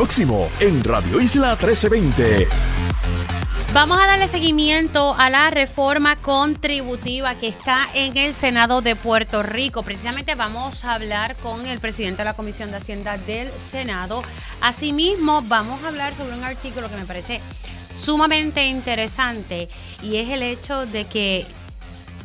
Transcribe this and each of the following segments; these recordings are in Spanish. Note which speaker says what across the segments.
Speaker 1: próximo en Radio Isla 1320.
Speaker 2: Vamos a darle seguimiento a la reforma contributiva que está en el Senado de Puerto Rico. Precisamente vamos a hablar con el presidente de la Comisión de Hacienda del Senado. Asimismo, vamos a hablar sobre un artículo que me parece sumamente interesante y es el hecho de que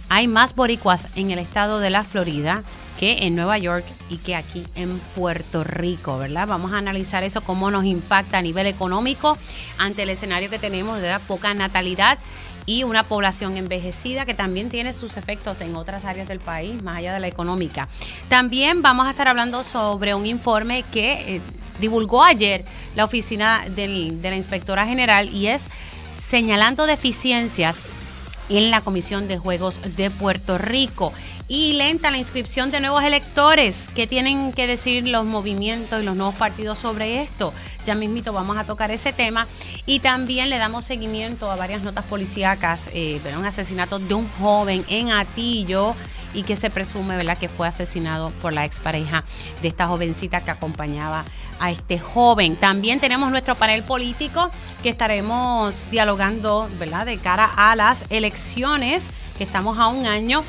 Speaker 2: hay más boricuas en el estado de la Florida que en Nueva York y que aquí en Puerto Rico, ¿verdad? Vamos a analizar eso, cómo nos impacta a nivel económico ante el escenario que tenemos de poca natalidad y una población envejecida que también tiene sus efectos en otras áreas del país, más allá de la económica. También vamos a estar hablando sobre un informe que eh, divulgó ayer la oficina de la inspectora general y es señalando deficiencias en la Comisión de Juegos de Puerto Rico y lenta la inscripción de nuevos electores. ¿Qué tienen que decir los movimientos y los nuevos partidos sobre esto? Ya mismito vamos a tocar ese tema y también le damos seguimiento a varias notas policíacas, eh, un asesinato de un joven en Atillo y que se presume ¿verdad? que fue asesinado por la expareja de esta jovencita que acompañaba a este joven. También tenemos nuestro panel político que estaremos dialogando ¿verdad? de cara a las elecciones, que estamos a un año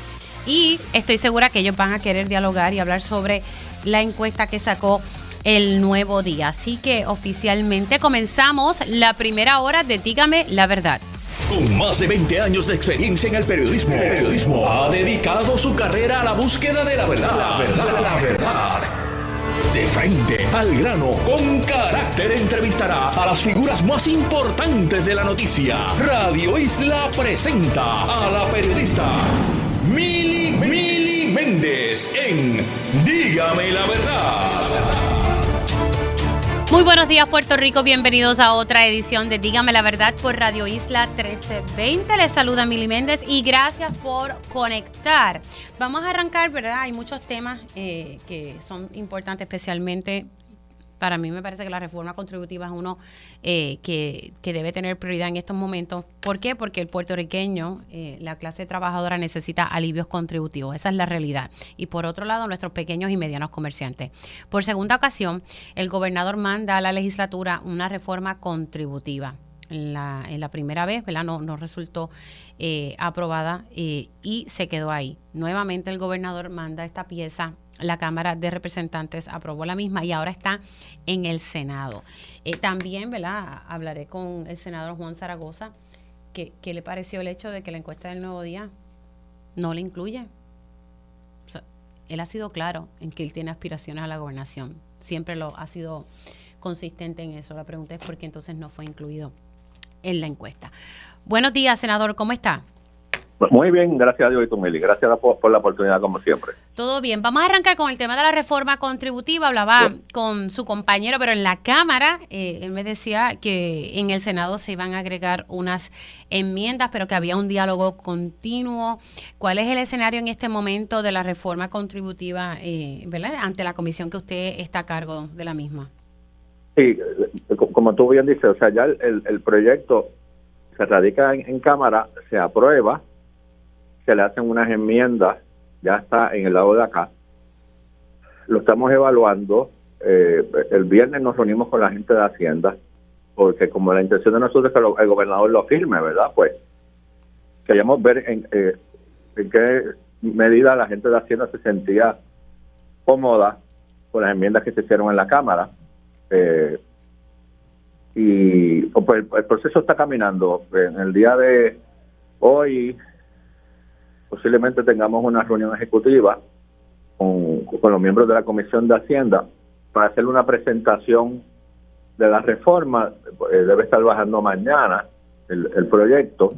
Speaker 2: y estoy segura que ellos van a querer dialogar y hablar sobre la encuesta que sacó el nuevo día. Así que oficialmente comenzamos la primera hora de Dígame la verdad.
Speaker 1: Con más de 20 años de experiencia en el periodismo, periodismo ha dedicado su carrera a la búsqueda de la verdad. La verdad, la verdad. De frente al grano, con carácter entrevistará a las figuras más importantes de la noticia. Radio Isla presenta a la periodista Mili, Mili Méndez en Dígame la verdad.
Speaker 2: Muy buenos días Puerto Rico, bienvenidos a otra edición de Dígame la verdad por Radio Isla 1320. Les saluda Mili Méndez y gracias por conectar. Vamos a arrancar, ¿verdad? Hay muchos temas eh, que son importantes, especialmente para mí me parece que la reforma contributiva es uno eh, que, debe tener prioridad en estos momentos. ¿Por qué? Porque el puertorriqueño, eh, la clase trabajadora necesita alivios contributivos. Esa es la realidad. Y por otro lado, nuestros pequeños y medianos comerciantes. Por segunda ocasión, el gobernador manda a la legislatura una reforma contributiva. En la, en la primera vez, ¿verdad? No, no resultó eh, aprobada y se quedó ahí. Nuevamente el gobernador manda esta pieza la Cámara de Representantes aprobó la misma y ahora está en el Senado. Eh, también, ¿verdad? Hablaré con el senador Juan Zaragoza. ¿Qué, ¿Qué, le pareció el hecho de que la encuesta del Nuevo Día no le incluye? él ha sido claro en que él tiene aspiraciones a la gobernación. Siempre lo ha sido consistente en eso. La pregunta es por qué entonces no fue incluido en la encuesta. Buenos días, senador. ¿Cómo está?
Speaker 3: Muy bien, gracias a Dios y. Gracias por, la oportunidad, como siempre.
Speaker 2: Todo bien. Vamos a arrancar con el tema de la reforma contributiva. Hablaba con su compañero, pero en la Cámara eh, él me decía que en el Senado se iban a agregar unas enmiendas, pero que había un diálogo continuo. ¿Cuál es el escenario en este momento de la reforma contributiva eh, ¿verdad? ante la comisión que usted está a cargo de la misma?
Speaker 3: Sí, como tú bien dices, o sea, ya el, proyecto se radica en Cámara, se aprueba se le hacen unas enmiendas, ya está en el lado de acá. Lo estamos evaluando. Eh, el viernes nos reunimos con la gente de Hacienda, porque como la intención de nosotros es que el gobernador lo firme, ¿verdad? Pues queríamos ver en, eh, en qué medida la gente de Hacienda se sentía cómoda con las enmiendas que se hicieron en la Cámara. Eh, y pues, el proceso está caminando. En el día de hoy posiblemente tengamos una reunión ejecutiva con, los miembros de la Comisión de Hacienda para hacer una presentación de la reforma. Eh, debe estar bajando mañana el, proyecto.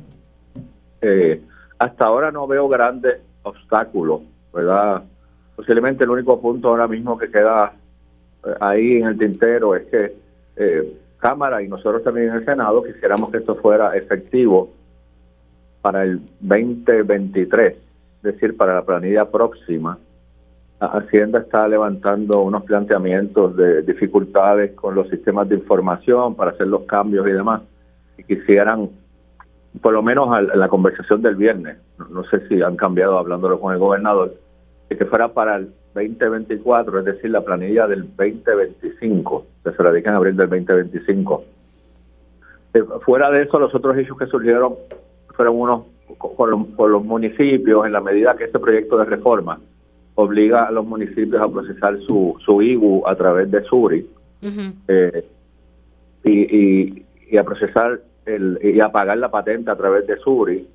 Speaker 3: Eh, hasta ahora no veo grandes obstáculos, ¿verdad? Posiblemente el único punto ahora mismo que queda eh, ahí en el tintero es que Cámara y nosotros también en el Senado quisiéramos que esto fuera efectivo para el 2023, es decir, para la planilla próxima, Hacienda está levantando unos planteamientos de dificultades con los sistemas de información para hacer los cambios y demás, y quisieran, por lo menos a la conversación del viernes, no, sé si han cambiado hablándolo con el gobernador, que fuera para el 2024, es decir, la planilla del 2025, se se radica en abril del 2025. Eh, fuera de eso, los otros hechos que surgieron fueron unos con los, con los municipios, en la medida que este proyecto de reforma obliga a los municipios a procesar su, su IBU a través de SURI eh, y, y, a procesar el, y a pagar la patente a través de SURI.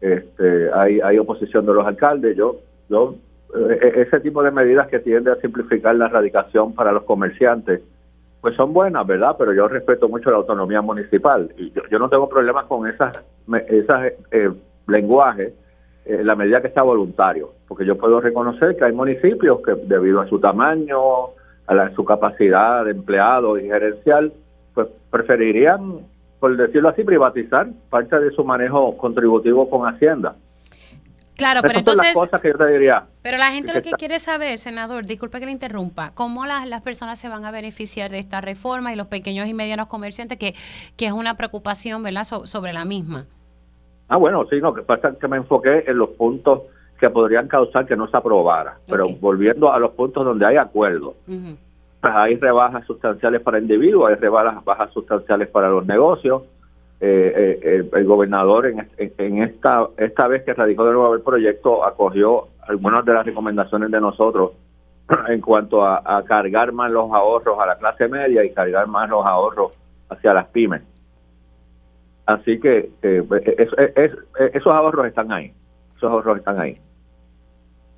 Speaker 3: Este, hay, hay oposición de los alcaldes. Yo, yo eh, ese tipo de medidas que tienden a simplificar la erradicación para los comerciantes, pues son buenas, ¿verdad? Pero yo respeto mucho la autonomía municipal y yo, no tengo problemas con esas, esas eh, lenguajes en la medida que sea voluntario, porque yo puedo reconocer que hay municipios que debido a su tamaño, a la, su capacidad de empleado y gerencial, pues preferirían, por decirlo así, privatizar parte de su manejo contributivo con Hacienda.
Speaker 2: Claro, pero entonces...
Speaker 3: Son las cosas que yo te diría.
Speaker 2: Pero la gente lo que quiere saber, senador, disculpe que le interrumpa, ¿cómo las, las personas se van a beneficiar de esta reforma y los pequeños y medianos comerciantes, que, que es una preocupación, ¿verdad?, sobre la misma.
Speaker 3: Ah, bueno, sí, no, que pasa que me enfoqué en los puntos que podrían causar que no se aprobara. Pero volviendo a los puntos donde hay acuerdo, pues hay rebajas sustanciales para individuos, hay rebajas sustanciales para los negocios. Eh, eh, el, gobernador en, en, esta esta vez que radicó de nuevo el proyecto acogió algunas de las recomendaciones de nosotros en cuanto a, cargar más los ahorros a la clase media y cargar más los ahorros hacia las pymes. Así que esos ahorros están ahí, esos ahorros están ahí.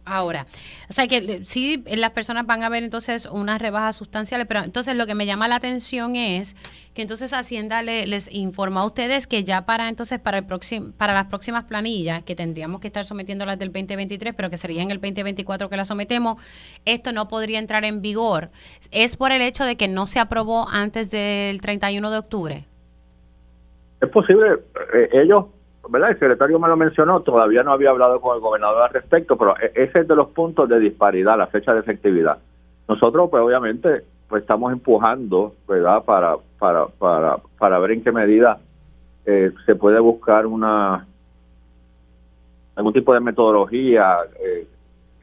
Speaker 2: Ahora, o sea que sí, las personas van a ver entonces unas rebajas sustanciales, pero entonces lo que me llama la atención es que entonces Hacienda les informa a ustedes que ya para entonces para el próximo para las próximas planillas que tendríamos que estar sometiendo las del 2023, pero que sería en el 2024 que las sometemos, esto no podría entrar en vigor. Es por el hecho de que no se aprobó antes del 31 de octubre.
Speaker 3: Es posible, eh, ellos ¿verdad? El secretario me lo mencionó, todavía no había hablado con el gobernador al respecto, pero e-, ese es de los puntos de disparidad, la fecha de efectividad. Nosotros, pues obviamente, pues estamos empujando, ¿verdad? Para, para, para, para ver en qué medida eh, se puede buscar una algún tipo de metodología eh,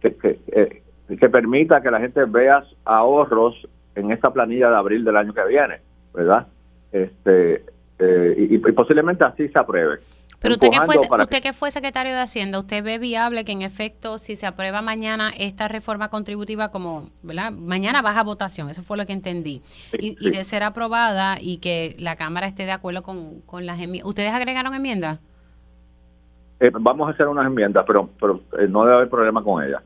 Speaker 3: que, eh, que permita que la gente vea ahorros en esta planilla de abril del año que viene, ¿verdad? Este y, y posiblemente así se apruebe.
Speaker 2: Pero usted que, fue, usted que fue secretario de Hacienda, ¿usted ve viable que en efecto, si se aprueba mañana esta reforma contributiva como, ¿verdad? Mañana baja votación, eso fue lo que entendí. y, de ser aprobada y que la Cámara esté de acuerdo con, con las enmiendas. ¿Ustedes agregaron enmiendas?
Speaker 3: Eh, vamos a hacer unas enmiendas, pero, pero eh, no debe haber problema con ellas.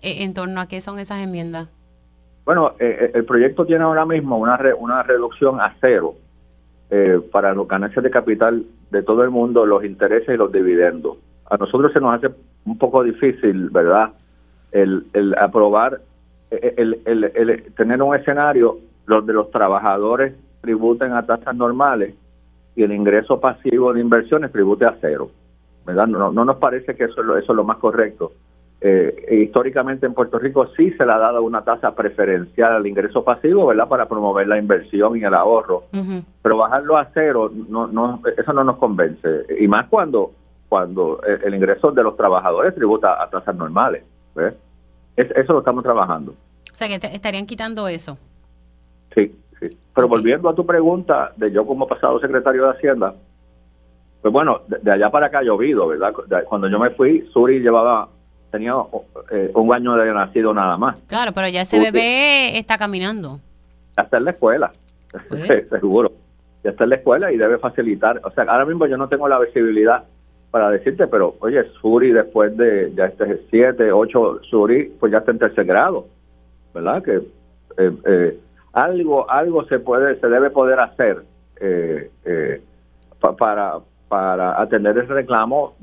Speaker 2: Eh, ¿En torno a qué son esas enmiendas?
Speaker 3: Bueno, el proyecto tiene ahora mismo una, una reducción a cero eh, para los ganancias de capital de todo el mundo, los intereses y los dividendos. A nosotros se nos hace un poco difícil, ¿verdad?, el, el aprobar, el, el, el, tener un escenario donde los trabajadores tributen a tasas normales y el ingreso pasivo de inversiones tribute a cero. ¿verdad? No, no nos parece que eso, eso es lo más correcto. Eh, históricamente en Puerto Rico sí se le ha dado una tasa preferencial al ingreso pasivo, ¿verdad? Para promover la inversión y el ahorro. Pero bajarlo a cero, no, no, eso no nos convence. Y más cuando, cuando el, ingreso de los trabajadores tributa a tasas normales. eso lo estamos trabajando.
Speaker 2: O sea, que estarían quitando eso.
Speaker 3: Sí, sí. Pero volviendo a tu pregunta de yo como pasado secretario de Hacienda, pues bueno, de, allá para acá ha llovido, ¿verdad? Cuando yo me fui, Suri llevaba tenía eh, un año de nacido nada más.
Speaker 2: Claro, pero ya ese bebé está caminando.
Speaker 3: Ya está en la escuela, pues. seguro. Ya está en la escuela y debe facilitar. O sea, ahora mismo yo no tengo la visibilidad para decirte, pero oye, Suri después de ya este 7, 8, Suri, pues ya está en tercer grado, ¿verdad? Que eh, eh, algo algo se puede, se debe poder hacer para, para atender el reclamo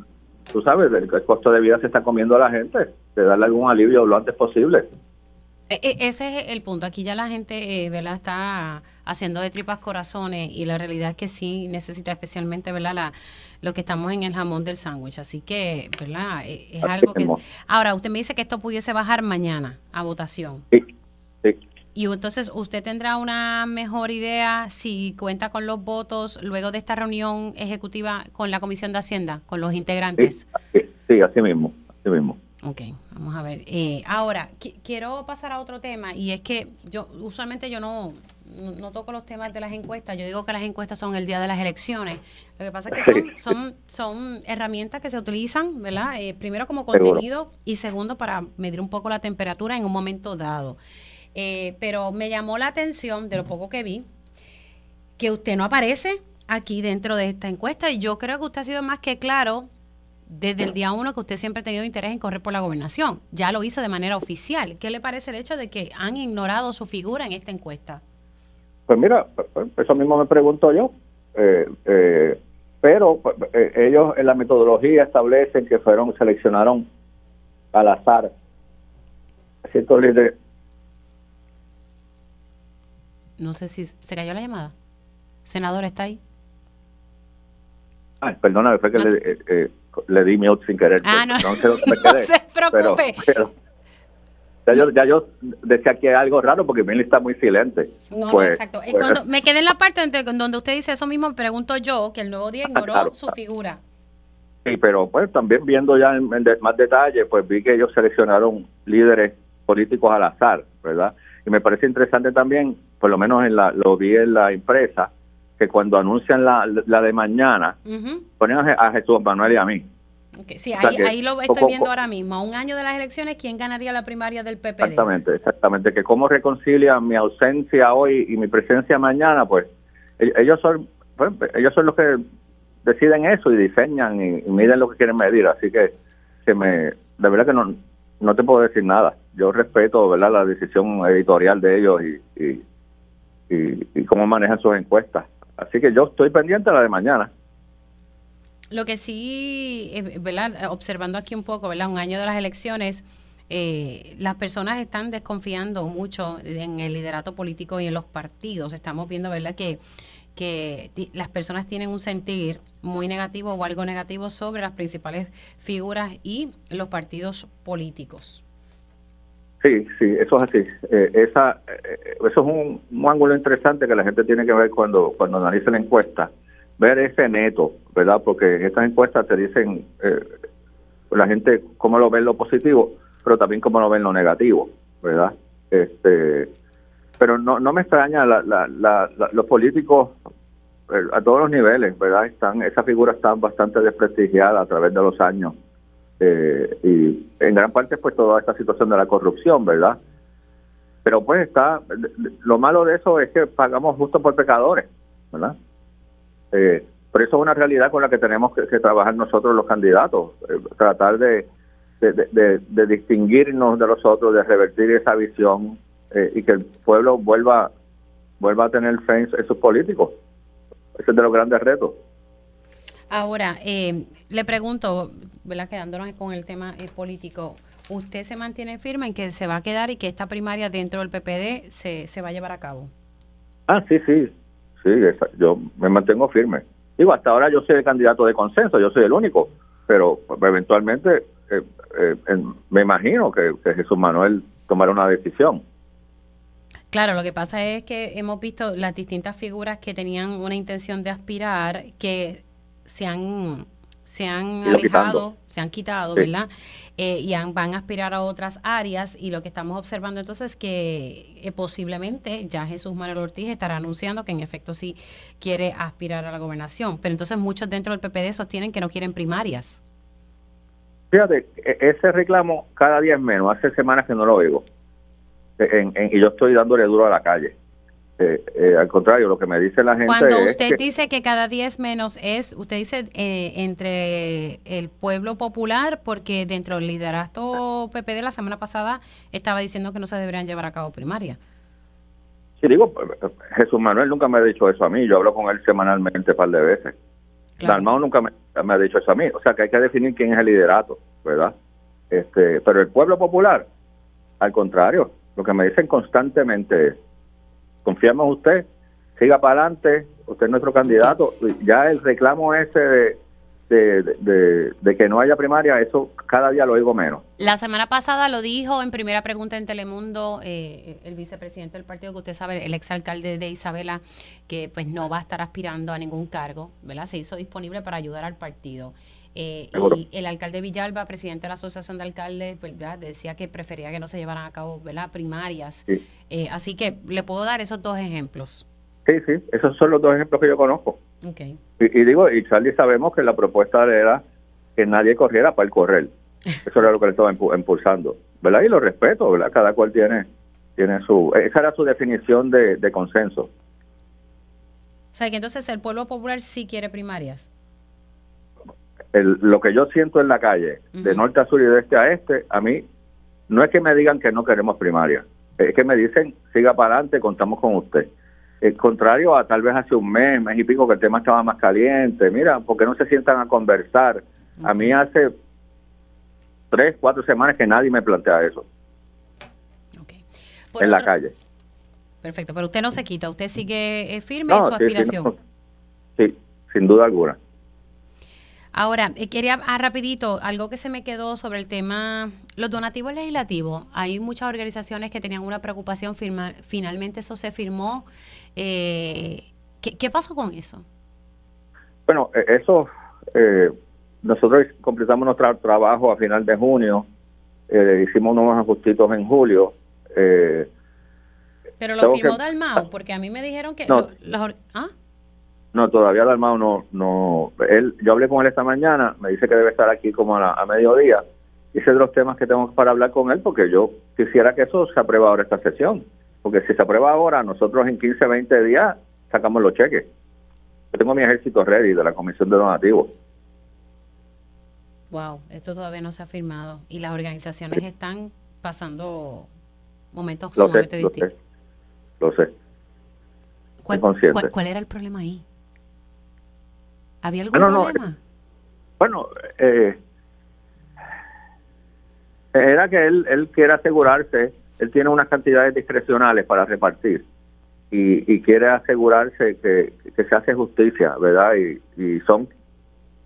Speaker 3: tú sabes, el, costo de vida se está comiendo a la gente, de darle algún alivio lo antes posible.
Speaker 2: E, e, ese es el punto. Aquí ya la gente, eh, ¿verdad? Está haciendo de tripas corazones y la realidad es que sí necesita especialmente, ¿verdad? La, lo que estamos en el jamón del sándwich. Así que, ¿verdad? E, es, algo que... Ahora, usted me dice que esto pudiese bajar mañana a votación.
Speaker 3: Sí, sí.
Speaker 2: Y entonces usted tendrá una mejor idea si cuenta con los votos luego de esta reunión ejecutiva con la Comisión de Hacienda, con los integrantes.
Speaker 3: Sí, así mismo, así mismo.
Speaker 2: Ok, vamos a ver. Eh, ahora, quiero pasar a otro tema y es que yo usualmente yo no, no, toco los temas de las encuestas, yo digo que las encuestas son el día de las elecciones. Lo que pasa es que son, son, son herramientas que se utilizan, ¿verdad? Eh, primero como contenido y segundo para medir un poco la temperatura en un momento dado. Eh, pero me llamó la atención de lo poco que vi, que usted no aparece aquí dentro de esta encuesta y yo creo que usted ha sido más que claro desde el día uno que usted siempre ha tenido interés en correr por la gobernación. Ya lo hizo de manera oficial. ¿Qué le parece el hecho de que han ignorado su figura en esta encuesta?
Speaker 3: Pues mira, eso mismo me pregunto yo. Eh, eh, pero eh, ellos en la metodología establecen que fueron, seleccionaron al azar ciertos líderes.
Speaker 2: No sé si se cayó la llamada. Senador, ¿está ahí?
Speaker 3: Ay, perdóname, fue que le, le, di mute sin querer.
Speaker 2: Ah, no, no, se preocupe.
Speaker 3: Ya yo, ya yo decía que es algo raro porque Milly está muy silente.
Speaker 2: No, pues, exacto. Pues, cuando me quedé en la parte donde usted dice eso mismo, me pregunto yo, que el nuevo día ignoró su figura.
Speaker 3: Sí, pero pues también viendo ya en, más detalle, pues vi que ellos seleccionaron líderes políticos al azar, ¿verdad? Y me parece interesante también, por lo menos en la, lo vi en la empresa, que cuando anuncian la, la de mañana, ponen a Jesús Manuel y a mí.
Speaker 2: Sí, ahí, lo estoy viendo ahora mismo. A un año de las elecciones, ¿quién ganaría la primaria del PPD?
Speaker 3: Exactamente, exactamente. Que cómo reconcilia mi ausencia hoy y mi presencia mañana, pues e-, ellos son, pues, ellos son los que deciden eso y diseñan y, miden lo que quieren medir. Así que, que me, de verdad que no, no te puedo decir nada. Yo respeto, ¿verdad?, la decisión editorial de ellos y, y, y, y cómo manejan sus encuestas. Así que yo estoy pendiente a la de mañana.
Speaker 2: Lo que sí, eh, ¿verdad? Observando aquí un poco, ¿verdad? Un año de las elecciones, eh, las personas están desconfiando mucho en el liderato político y en los partidos. Estamos viendo, ¿verdad? Que, que las personas tienen un sentir muy negativo o algo negativo sobre las principales figuras y los partidos políticos.
Speaker 3: Sí, sí, eso es así. Eh, esa, eso es un, un, ángulo interesante que la gente tiene que ver cuando, cuando analiza la encuesta ver ese neto, ¿verdad? Porque en estas encuestas te dicen eh, la gente cómo lo ve lo positivo, pero también cómo lo ven lo negativo, ¿verdad? Este, pero no, no me extraña, la, la, los políticos eh, a todos los niveles, ¿verdad? Están, esa figura está bastante desprestigiada a través de los años. Eh, y en gran parte pues toda esta situación de la corrupción, ¿verdad? Pero pues está, lo malo de eso es que pagamos justo por pecadores, ¿verdad? Eh, pero eso es una realidad con la que tenemos que, trabajar nosotros los candidatos, eh, tratar de, de, distinguirnos de los otros, de revertir esa visión eh, y que el pueblo vuelva vuelva a tener fe en, sus políticos. Ese es de los grandes retos.
Speaker 2: Ahora, eh, le pregunto, ¿verdad? quedándonos con el tema político, ¿usted se mantiene firme en que se va a quedar y que esta primaria dentro del PPD se, se va a llevar a cabo?
Speaker 3: Ah, sí, sí, sí, yo me mantengo firme. Digo, hasta ahora yo soy el candidato de consenso, yo soy el único, pero eventualmente eh, eh, me imagino que, Jesús Manuel tomará una decisión.
Speaker 2: Claro, lo que pasa es que hemos visto las distintas figuras que tenían una intención de aspirar que se han se han alejado, se han quitado, ¿verdad? Eh, y van a aspirar a otras áreas y lo que estamos observando entonces es que eh, posiblemente ya Jesús Manuel Ortiz estará anunciando que en efecto sí quiere aspirar a la gobernación, pero entonces muchos dentro del PPD sostienen que no quieren primarias.
Speaker 3: Fíjate, e, ese reclamo cada día es menos, hace semanas que no lo oigo y yo estoy dándole duro a la calle. Eh, eh, al contrario, lo que me dice la gente.
Speaker 2: Cuando usted dice que cada día es menos, es, usted dice eh, entre el pueblo popular, porque dentro del liderazgo PPD la semana pasada estaba diciendo que no se deberían llevar a cabo primaria.
Speaker 3: Sí, digo, Jesús Manuel nunca me ha dicho eso a mí, yo hablo con él semanalmente un par de veces. Claro. nunca me, ha dicho eso a mí, o sea que hay que definir quién es el liderato, ¿verdad? Este, pero el pueblo popular, al contrario, lo que me dicen constantemente es confiamos en usted, siga para adelante, usted es nuestro candidato. Ya el reclamo ese de, de, que no haya primaria, eso cada día lo oigo menos.
Speaker 2: La semana pasada lo dijo en primera pregunta en Telemundo eh, el vicepresidente del partido, que usted sabe, el exalcalde de Isabela, que pues no va a estar aspirando a ningún cargo, ¿verdad? Se hizo disponible para ayudar al partido. Eh, y el alcalde Villalba, presidente de la Asociación de Alcaldes, pues, decía que prefería que no se llevaran a cabo ¿verdad? primarias. Eh, así que le puedo dar esos dos ejemplos.
Speaker 3: Sí, sí, esos son los dos ejemplos que yo conozco. Okay. Y, digo, y Charlie sabemos que la propuesta era que nadie corriera para el correr. Eso era lo que le estaba impulsando, ¿verdad? Y lo respeto, ¿verdad? Cada cual tiene tiene su esa era su definición de, de consenso. O
Speaker 2: sea, que entonces el pueblo popular sí quiere primarias
Speaker 3: lo que yo siento en la calle, de norte a sur y de este a este, a mí no es que me digan que no queremos primaria, es que me dicen, siga para adelante, contamos con usted. El contrario a tal vez hace un mes, mes y pico, que el tema estaba más caliente. Mira, porque no se sientan a conversar? A mí hace tres, cuatro semanas que nadie me plantea eso. En la calle.
Speaker 2: Perfecto, pero usted no se quita, usted sigue eh, firme en su aspiración.
Speaker 3: sí, sin duda alguna.
Speaker 2: Ahora, eh, quería ah, rapidito, algo que se me quedó sobre el tema, los donativos legislativos. Hay muchas organizaciones que tenían una preocupación, finalmente eso se firmó. Eh, ¿qué, pasó con eso?
Speaker 3: Bueno, e, eso, eh, nosotros completamos nuestro trabajo a final de junio, hicimos unos ajustitos en julio.
Speaker 2: Pero lo firmó Dalmau, porque a mí me dijeron que... ¿ah?
Speaker 3: No, todavía el armado no, no, él, yo hablé con él esta mañana, me dice que debe estar aquí como a, mediodía. Ese de los temas que tengo para hablar con él, porque yo quisiera que eso se apruebe ahora esta sesión. Porque si se aprueba ahora, nosotros en 15, 20 días sacamos los cheques. Yo tengo mi ejército ready de la Comisión de Donativos.
Speaker 2: Wow, esto todavía no se ha firmado. Y las organizaciones están pasando momentos sumamente distintos.
Speaker 3: Lo sé.
Speaker 2: ¿Cuál, ¿Cuál era el problema ahí? ¿Había algún problema?
Speaker 3: bueno, eh, era que él, él quiere asegurarse, él tiene unas cantidades discrecionales para repartir y, quiere asegurarse que, se hace justicia, ¿verdad? Y, son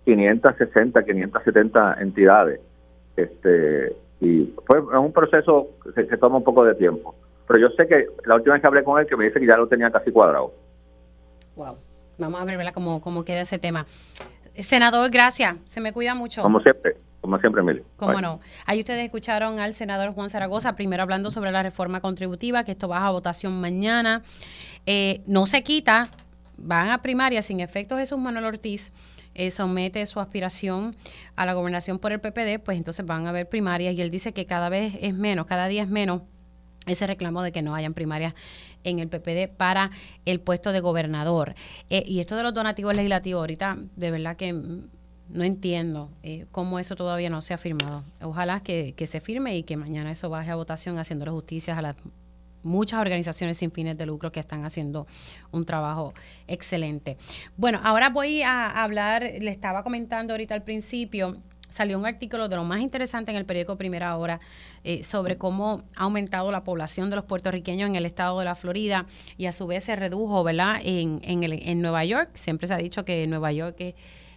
Speaker 3: 560, 570 entidades. Este, y fue es un proceso que, que, toma un poco de tiempo. Pero yo sé que la última vez que hablé con él, que me dice que ya lo tenía casi cuadrado.
Speaker 2: Wow. Vamos a ver Cómo, cómo queda ese tema. Senador, gracias. Se me cuida mucho.
Speaker 3: Como siempre. Como siempre, Emilio.
Speaker 2: Cómo no. Ahí ustedes escucharon al senador Juan Zaragoza, primero hablando sobre la reforma contributiva, que esto va a votación mañana. Eh, no se quita, van a primaria sin efecto Jesús Manuel Ortiz. Eh, somete su aspiración a la gobernación por el PPD, pues entonces van a haber primarias y él dice que cada vez es menos, cada día es menos ese reclamo de que no hayan primarias en el PPD para el puesto de gobernador. Eh, y esto de los donativos legislativos, ahorita de verdad que no entiendo eh, cómo eso todavía no se ha firmado. Ojalá que, se firme y que mañana eso baje a votación haciéndole justicia a las muchas organizaciones sin fines de lucro que están haciendo un trabajo excelente. Bueno, ahora voy a hablar, le estaba comentando ahorita al principio, salió un artículo de lo más interesante en el periódico Primera Hora eh, sobre cómo ha aumentado la población de los puertorriqueños en el estado de la Florida y a su vez se redujo, ¿verdad? En, en, el, en Nueva York. Siempre se ha dicho que Nueva York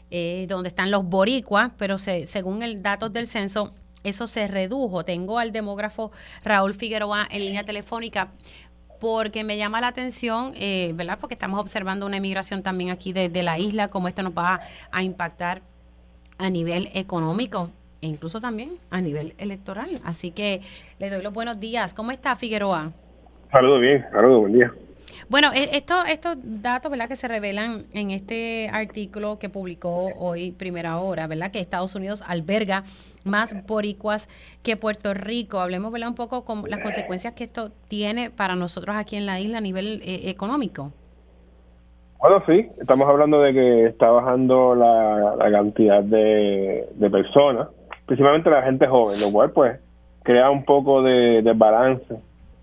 Speaker 2: es donde están los boricuas, pero se, según el datos del censo, eso se redujo. Tengo al demógrafo Raúl Figueroa en línea telefónica porque me llama la atención, eh, ¿verdad? Porque estamos observando una emigración también aquí de, de la isla, cómo esto nos va a impactar a nivel económico e incluso también a nivel electoral. Así que le doy los buenos días. ¿Cómo está Figueroa?
Speaker 4: Saludos bien, saludos, buen día.
Speaker 2: Bueno, e, esto, estos datos, ¿verdad? Que se revelan en este artículo que publicó hoy Primera Hora, ¿verdad? Que Estados Unidos alberga más boricuas que Puerto Rico. Hablemos, ¿verdad? Un poco con las consecuencias que esto tiene para nosotros aquí en la isla a nivel eh, económico.
Speaker 4: Bueno, sí, estamos hablando de que está bajando la, cantidad de, personas, principalmente la gente joven, lo cual pues crea un poco de, balance.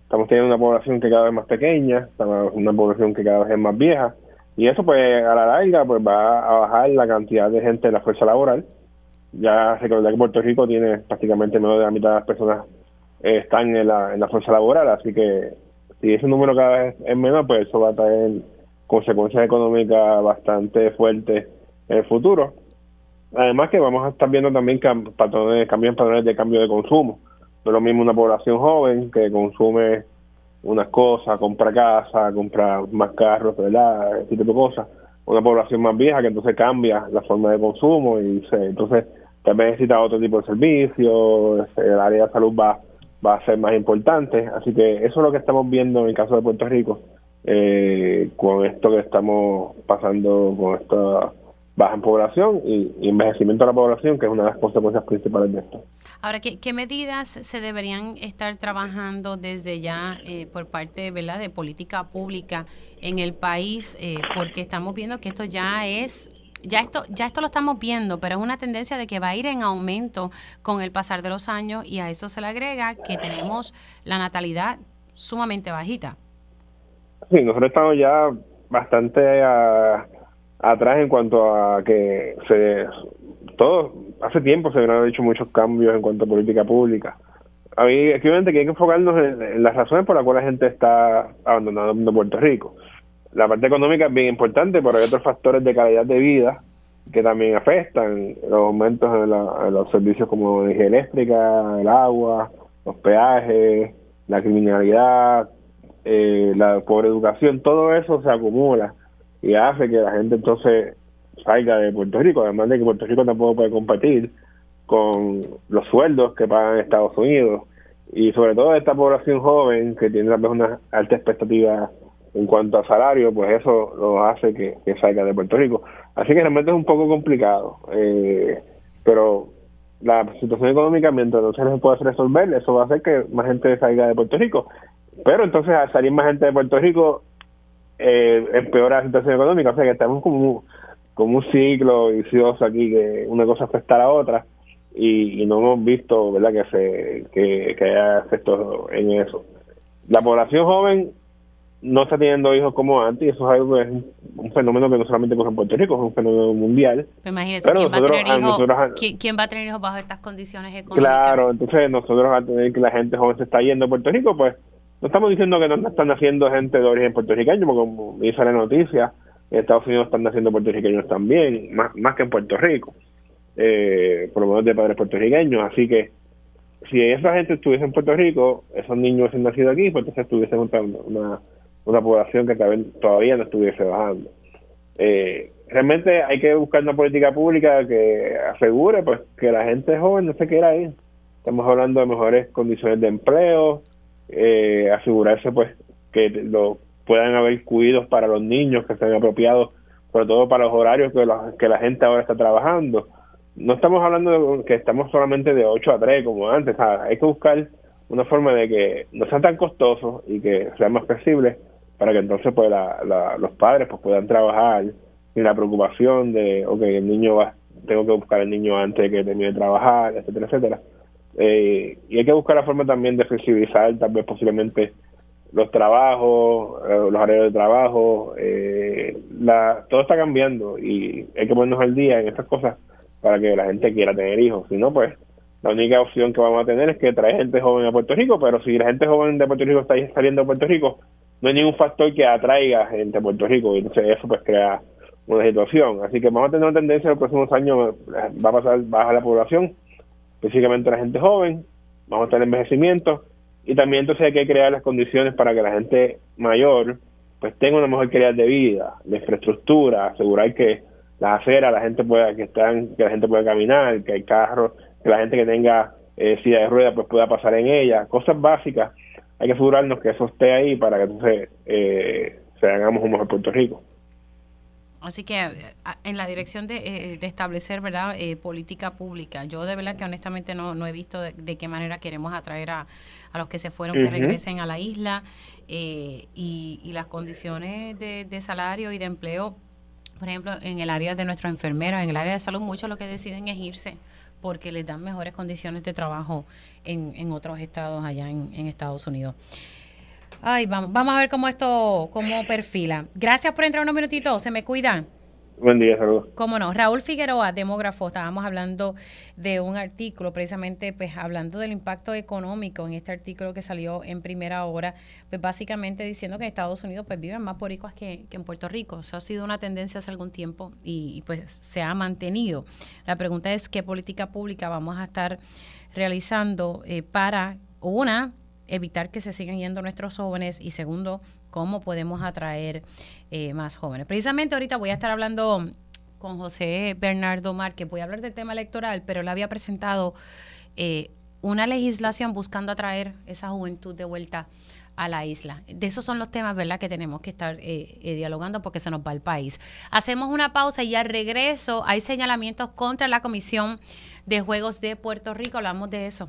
Speaker 4: Estamos teniendo una población que cada vez más pequeña, una población que cada vez es más vieja, y eso pues a la larga pues va a bajar la cantidad de gente en la fuerza laboral. Ya recordar que Puerto Rico tiene prácticamente menos de la mitad de las personas eh, están en la, en la fuerza laboral, así que si ese número cada vez es menos, pues eso va a traer consecuencias económicas bastante fuertes en el futuro. Además que vamos a estar viendo también patrones, cambios patrones de cambio de consumo. No es lo mismo una población joven que consume unas cosas, compra casa, compra más carros, ¿verdad? Ese tipo de cosas. una población más vieja que entonces cambia la forma de consumo y se, entonces también necesita otro tipo de servicios, el área de salud va, va a ser más importante, así que eso es lo que estamos viendo en el caso de Puerto Rico eh, con esto que estamos pasando con esta baja en población y, envejecimiento de la población, que es una de las consecuencias principales de esto.
Speaker 2: Ahora, ¿qué, medidas se deberían estar trabajando desde ya eh, por parte ¿verdad? de política pública en el país? Eh, porque estamos viendo que esto ya es ya esto, ya esto lo estamos viendo, pero es una tendencia de que va a ir en aumento con el pasar de los años y a eso se le agrega que tenemos la natalidad sumamente bajita.
Speaker 4: Sí, nosotros estamos ya bastante atrás en cuanto a que se todo hace tiempo se han hecho muchos cambios en cuanto a política pública. A mí, que hay que enfocarnos en, las razones por las cuales la gente está abandonando Puerto Rico la parte económica es bien importante, pero hay otros factores de calidad de vida que también afectan los aumentos en, los servicios como energía eléctrica, el agua, los peajes, la criminalidad, eh, la pobre educación, todo eso se acumula y hace que la gente entonces salga de Puerto Rico, además de que Puerto Rico tampoco puede competir con los sueldos que pagan Estados Unidos y sobre todo esta población joven que tiene tal vez una alta expectativa en cuanto a salario, pues eso lo hace que, salga de Puerto Rico. Así que realmente es un poco complicado, eh, pero la situación económica, mientras no se les pueda resolver, eso va a hacer que más gente salga de Puerto Rico. Pero entonces al salir más gente de Puerto Rico, eh, empeora la situación económica, o sea que estamos como, como un ciclo vicioso aquí, que una cosa afecta a la otra, y, no hemos visto verdad que se que, que haya efectos en eso. La población joven no está teniendo hijos como antes y eso es algo que es un fenómeno que no solamente ocurre en Puerto Rico, es un fenómeno mundial.
Speaker 2: imagínese, ¿quién, va a tener hijos, ¿quién, va a tener hijos bajo estas condiciones económicas?
Speaker 4: Claro, entonces nosotros al tener que la gente joven se está yendo a Puerto Rico, pues no estamos diciendo que no están naciendo gente de origen puertorriqueño, porque como dice la noticia, en Estados Unidos están naciendo puertorriqueños también, más, más que en Puerto Rico, eh, por lo menos de padres puertorriqueños, así que si esa gente estuviese en Puerto Rico, esos niños hubiesen nacido aquí, pues entonces estuviesen una, una una población que todavía no estuviese bajando. Eh, realmente hay que buscar una política pública que asegure pues que la gente joven no se quiera ir. Estamos hablando de mejores condiciones de empleo, eh, asegurarse pues que lo puedan haber cuidados para los niños que estén apropiados, sobre todo para los horarios que la, que la gente ahora está trabajando. No estamos hablando de que estamos solamente de 8 a 3 como antes, hay que buscar una forma de que no sea tan costoso y que sea más flexible para que entonces pues los padres pues puedan trabajar sin la preocupación de, ok, el niño va, tengo que buscar al niño antes de que termine de trabajar, etcétera, etcétera. Eh, y hay que buscar la forma también de flexibilizar tal vez posiblemente los trabajos, eh, los horarios de trabajo, eh, la, todo está cambiando y hay que ponernos al día en estas cosas para que la gente quiera tener hijos. Si no, pues la única opción que vamos a tener es que trae gente joven a Puerto Rico, pero si la gente joven de Puerto Rico está saliendo a Puerto Rico, no hay ningún factor que atraiga gente a Puerto Rico y entonces eso pues crea una situación. Así que vamos a tener una tendencia en los próximos años, va a pasar baja la población, específicamente la gente joven, vamos a tener envejecimiento y también entonces hay que crear las condiciones para que la gente mayor pues tenga una mejor calidad de vida, de infraestructura, asegurar que las aceras la gente pueda que están que la gente pueda caminar, que hay carros, que la gente que tenga eh, silla de ruedas pues pueda pasar en ella, cosas básicas hay que asegurarnos que eso esté ahí para que entonces eh, se hagamos un mejor Puerto Rico.
Speaker 2: Así que eh, en la dirección de, eh, establecer verdad eh, política pública, yo de verdad que honestamente no, no he visto de, qué manera queremos atraer a, a los que se fueron, que regresen a la isla y, y, las condiciones de, de, salario y de empleo, por ejemplo, en el área de nuestros enfermeros, en el área de salud, muchos lo que deciden es irse porque les dan mejores condiciones de trabajo en, en otros estados allá en, en Estados Unidos. Ay, vamos, vamos a ver cómo esto, cómo perfila. Gracias por entrar unos minutitos, se me cuidan.
Speaker 4: Buen día, saludos.
Speaker 2: Cómo no. Raúl Figueroa, demógrafo, estábamos hablando de un artículo, precisamente, pues hablando del impacto económico en este artículo que salió en primera hora, pues básicamente diciendo que en Estados Unidos pues viven más boricuas que, que en Puerto Rico. Eso ha sido una tendencia hace algún tiempo y, pues se ha mantenido. La pregunta es qué política pública vamos a estar realizando eh, para, una, evitar que se sigan yendo nuestros jóvenes y segundo, cómo podemos atraer eh, más jóvenes. Precisamente ahorita voy a estar hablando con José Bernardo Mar, que voy a hablar del tema electoral, pero él había presentado eh, una legislación buscando atraer esa juventud de vuelta a la isla. De esos son los temas, ¿verdad?, que tenemos que estar eh, eh, dialogando porque se nos va el país. Hacemos una pausa y al regreso hay señalamientos contra la Comisión de Juegos de Puerto Rico. Hablamos de eso.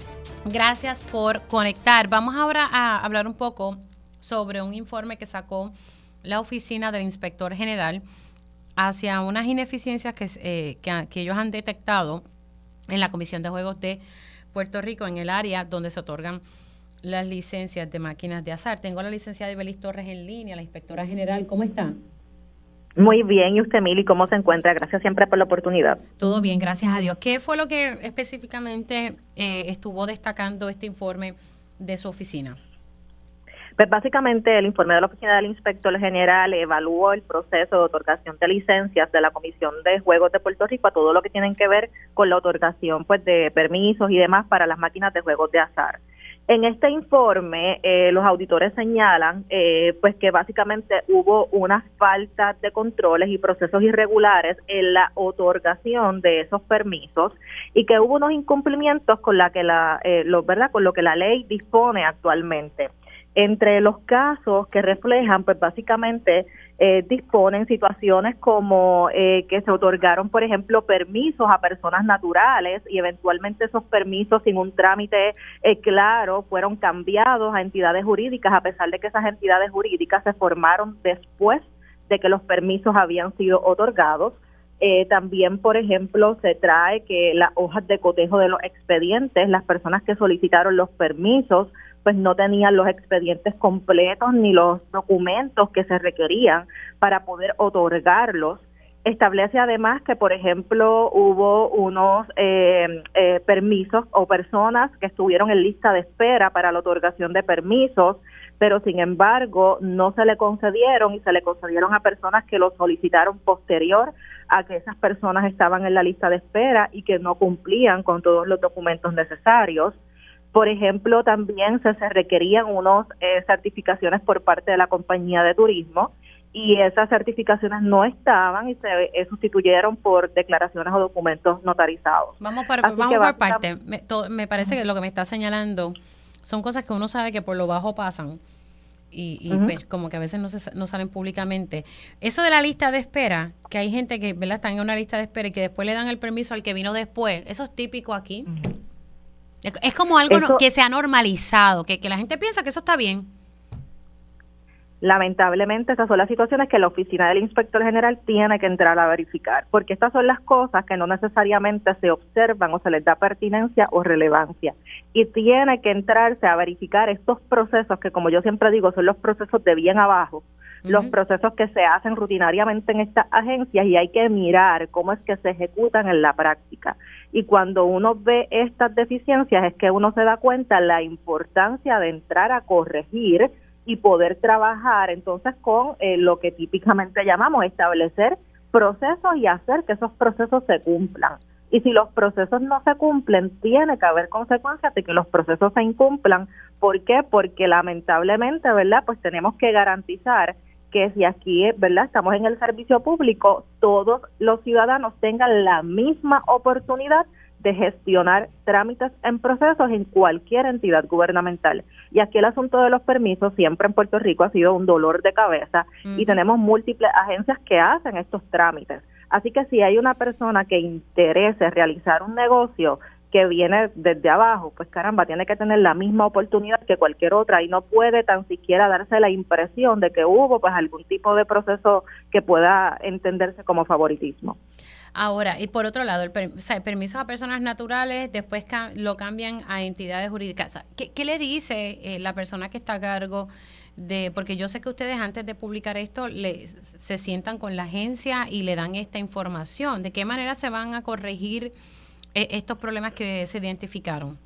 Speaker 2: Gracias por conectar. Vamos ahora a hablar un poco sobre un informe que sacó la oficina del inspector general hacia unas ineficiencias que, eh, ellos han detectado en la Comisión de Juegos de Puerto Rico, en el área donde se otorgan las licencias de máquinas de azar. Tengo la licenciada Ibelis Torres en línea, la inspectora general. ¿Cómo está?
Speaker 5: Muy bien, ¿y usted, Mili, cómo se encuentra? Gracias siempre por la oportunidad.
Speaker 2: Todo bien, gracias a Dios. ¿Qué fue lo que específicamente eh, estuvo destacando este informe de su oficina?
Speaker 5: Pues básicamente el informe de la Oficina del Inspector General evaluó el proceso de otorgación de licencias de la Comisión de Juegos de Puerto Rico a todo lo que tienen que ver con la otorgación pues de permisos y demás para las máquinas de juegos de azar. En este informe, eh, los auditores señalan eh, pues que básicamente hubo una falta de controles y procesos irregulares en la otorgación de esos permisos y que hubo unos incumplimientos con la que la, eh, verdad, con lo que la ley dispone actualmente. Entre los casos que reflejan, pues básicamente eh, disponen situaciones como eh, que se otorgaron, por ejemplo, permisos a personas naturales y eventualmente esos permisos sin un trámite eh, claro fueron cambiados a entidades jurídicas, a pesar de que esas entidades jurídicas se formaron después de que los permisos habían sido otorgados. también, por ejemplo, se trae que las hojas de cotejo de los expedientes, las personas que solicitaron los permisos, pues no tenían los expedientes completos ni los documentos que se requerían para poder otorgarlos. Establece además que, por ejemplo, hubo unos eh, eh, permisos o personas que estuvieron en lista de espera para la otorgación de permisos, pero sin embargo no se le concedieron y se le concedieron a personas que lo solicitaron posterior a que esas personas estaban en la lista de espera y que no cumplían con todos los documentos necesarios. Por ejemplo, también se, requerían unas eh, certificaciones por parte de la compañía de turismo y esas certificaciones no estaban y se eh, sustituyeron por declaraciones o documentos notarizados.
Speaker 2: Vamos, para, vamos por parte. Me, me, parece que lo que me está señalando son cosas que uno sabe que por lo bajo pasan y, pues, como que a veces no, se, no salen públicamente. Eso de la lista de espera, que hay gente que ¿verdad? está en una lista de espera y que después le dan el permiso al que vino después, eso es típico aquí. Es como algo que se ha normalizado, que, que la gente piensa que eso está bien.
Speaker 5: Lamentablemente esas son las situaciones que la oficina del inspector general tiene que entrar a verificar, porque estas son las cosas que no necesariamente se observan o se les da pertinencia o relevancia. Y tiene que entrarse a verificar estos procesos que, como yo siempre digo, son los procesos de bien abajo, los procesos que se hacen rutinariamente en estas agencias y hay que mirar cómo es que se ejecutan en la práctica. Y cuando uno ve estas deficiencias es que uno se da cuenta la importancia de entrar a corregir y poder trabajar entonces con eh, lo que típicamente llamamos establecer procesos y hacer que esos procesos se cumplan. Y si los procesos no se cumplen, tiene que haber consecuencias de que los procesos se incumplan. ¿Por qué? Porque lamentablemente, ¿verdad? Pues tenemos que garantizar que si aquí, ¿verdad? Estamos en el servicio público, todos los ciudadanos tengan la misma oportunidad de gestionar trámites en procesos en cualquier entidad gubernamental. Y aquí el asunto de los permisos siempre en Puerto Rico ha sido un dolor de cabeza y tenemos múltiples agencias que hacen estos trámites. Así que si hay una persona que interese realizar un negocio que viene desde abajo, pues caramba, tiene que tener la misma oportunidad que cualquier otra y no puede tan siquiera darse la impresión de que hubo pues algún tipo de proceso que pueda entenderse como favoritismo.
Speaker 2: Ahora, y por otro lado, el, permiso a personas naturales, después lo cambian a entidades jurídicas. ¿Qué, le dice eh, la persona que está a cargo de, porque yo sé que ustedes antes de publicar esto le, se sientan con la agencia y le dan esta información. ¿De qué manera se van a corregir estos problemas que se identificaron?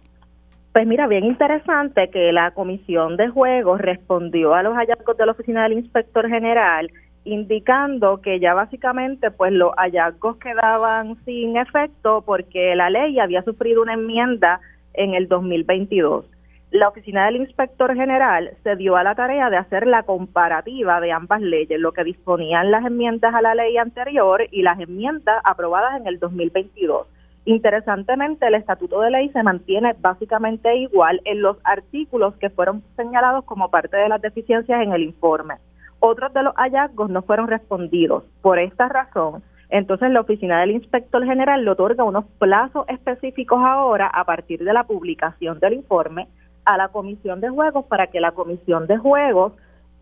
Speaker 5: Pues mira, bien interesante que la Comisión de Juegos respondió a los hallazgos de la Oficina del Inspector General indicando que ya básicamente pues los hallazgos quedaban sin efecto porque la ley había sufrido una enmienda en el 2022. La oficina del inspector general se dio a la tarea de hacer la comparativa de ambas leyes, lo que disponían las enmiendas a la ley anterior y las enmiendas aprobadas en el 2022. Interesantemente, el estatuto de ley se mantiene básicamente igual en los artículos que fueron señalados como parte de las deficiencias en el informe. Otros de los hallazgos no fueron respondidos. Por esta razón, entonces la oficina del inspector general le otorga unos plazos específicos ahora a partir de la publicación del informe a la comisión de juegos para que la comisión de juegos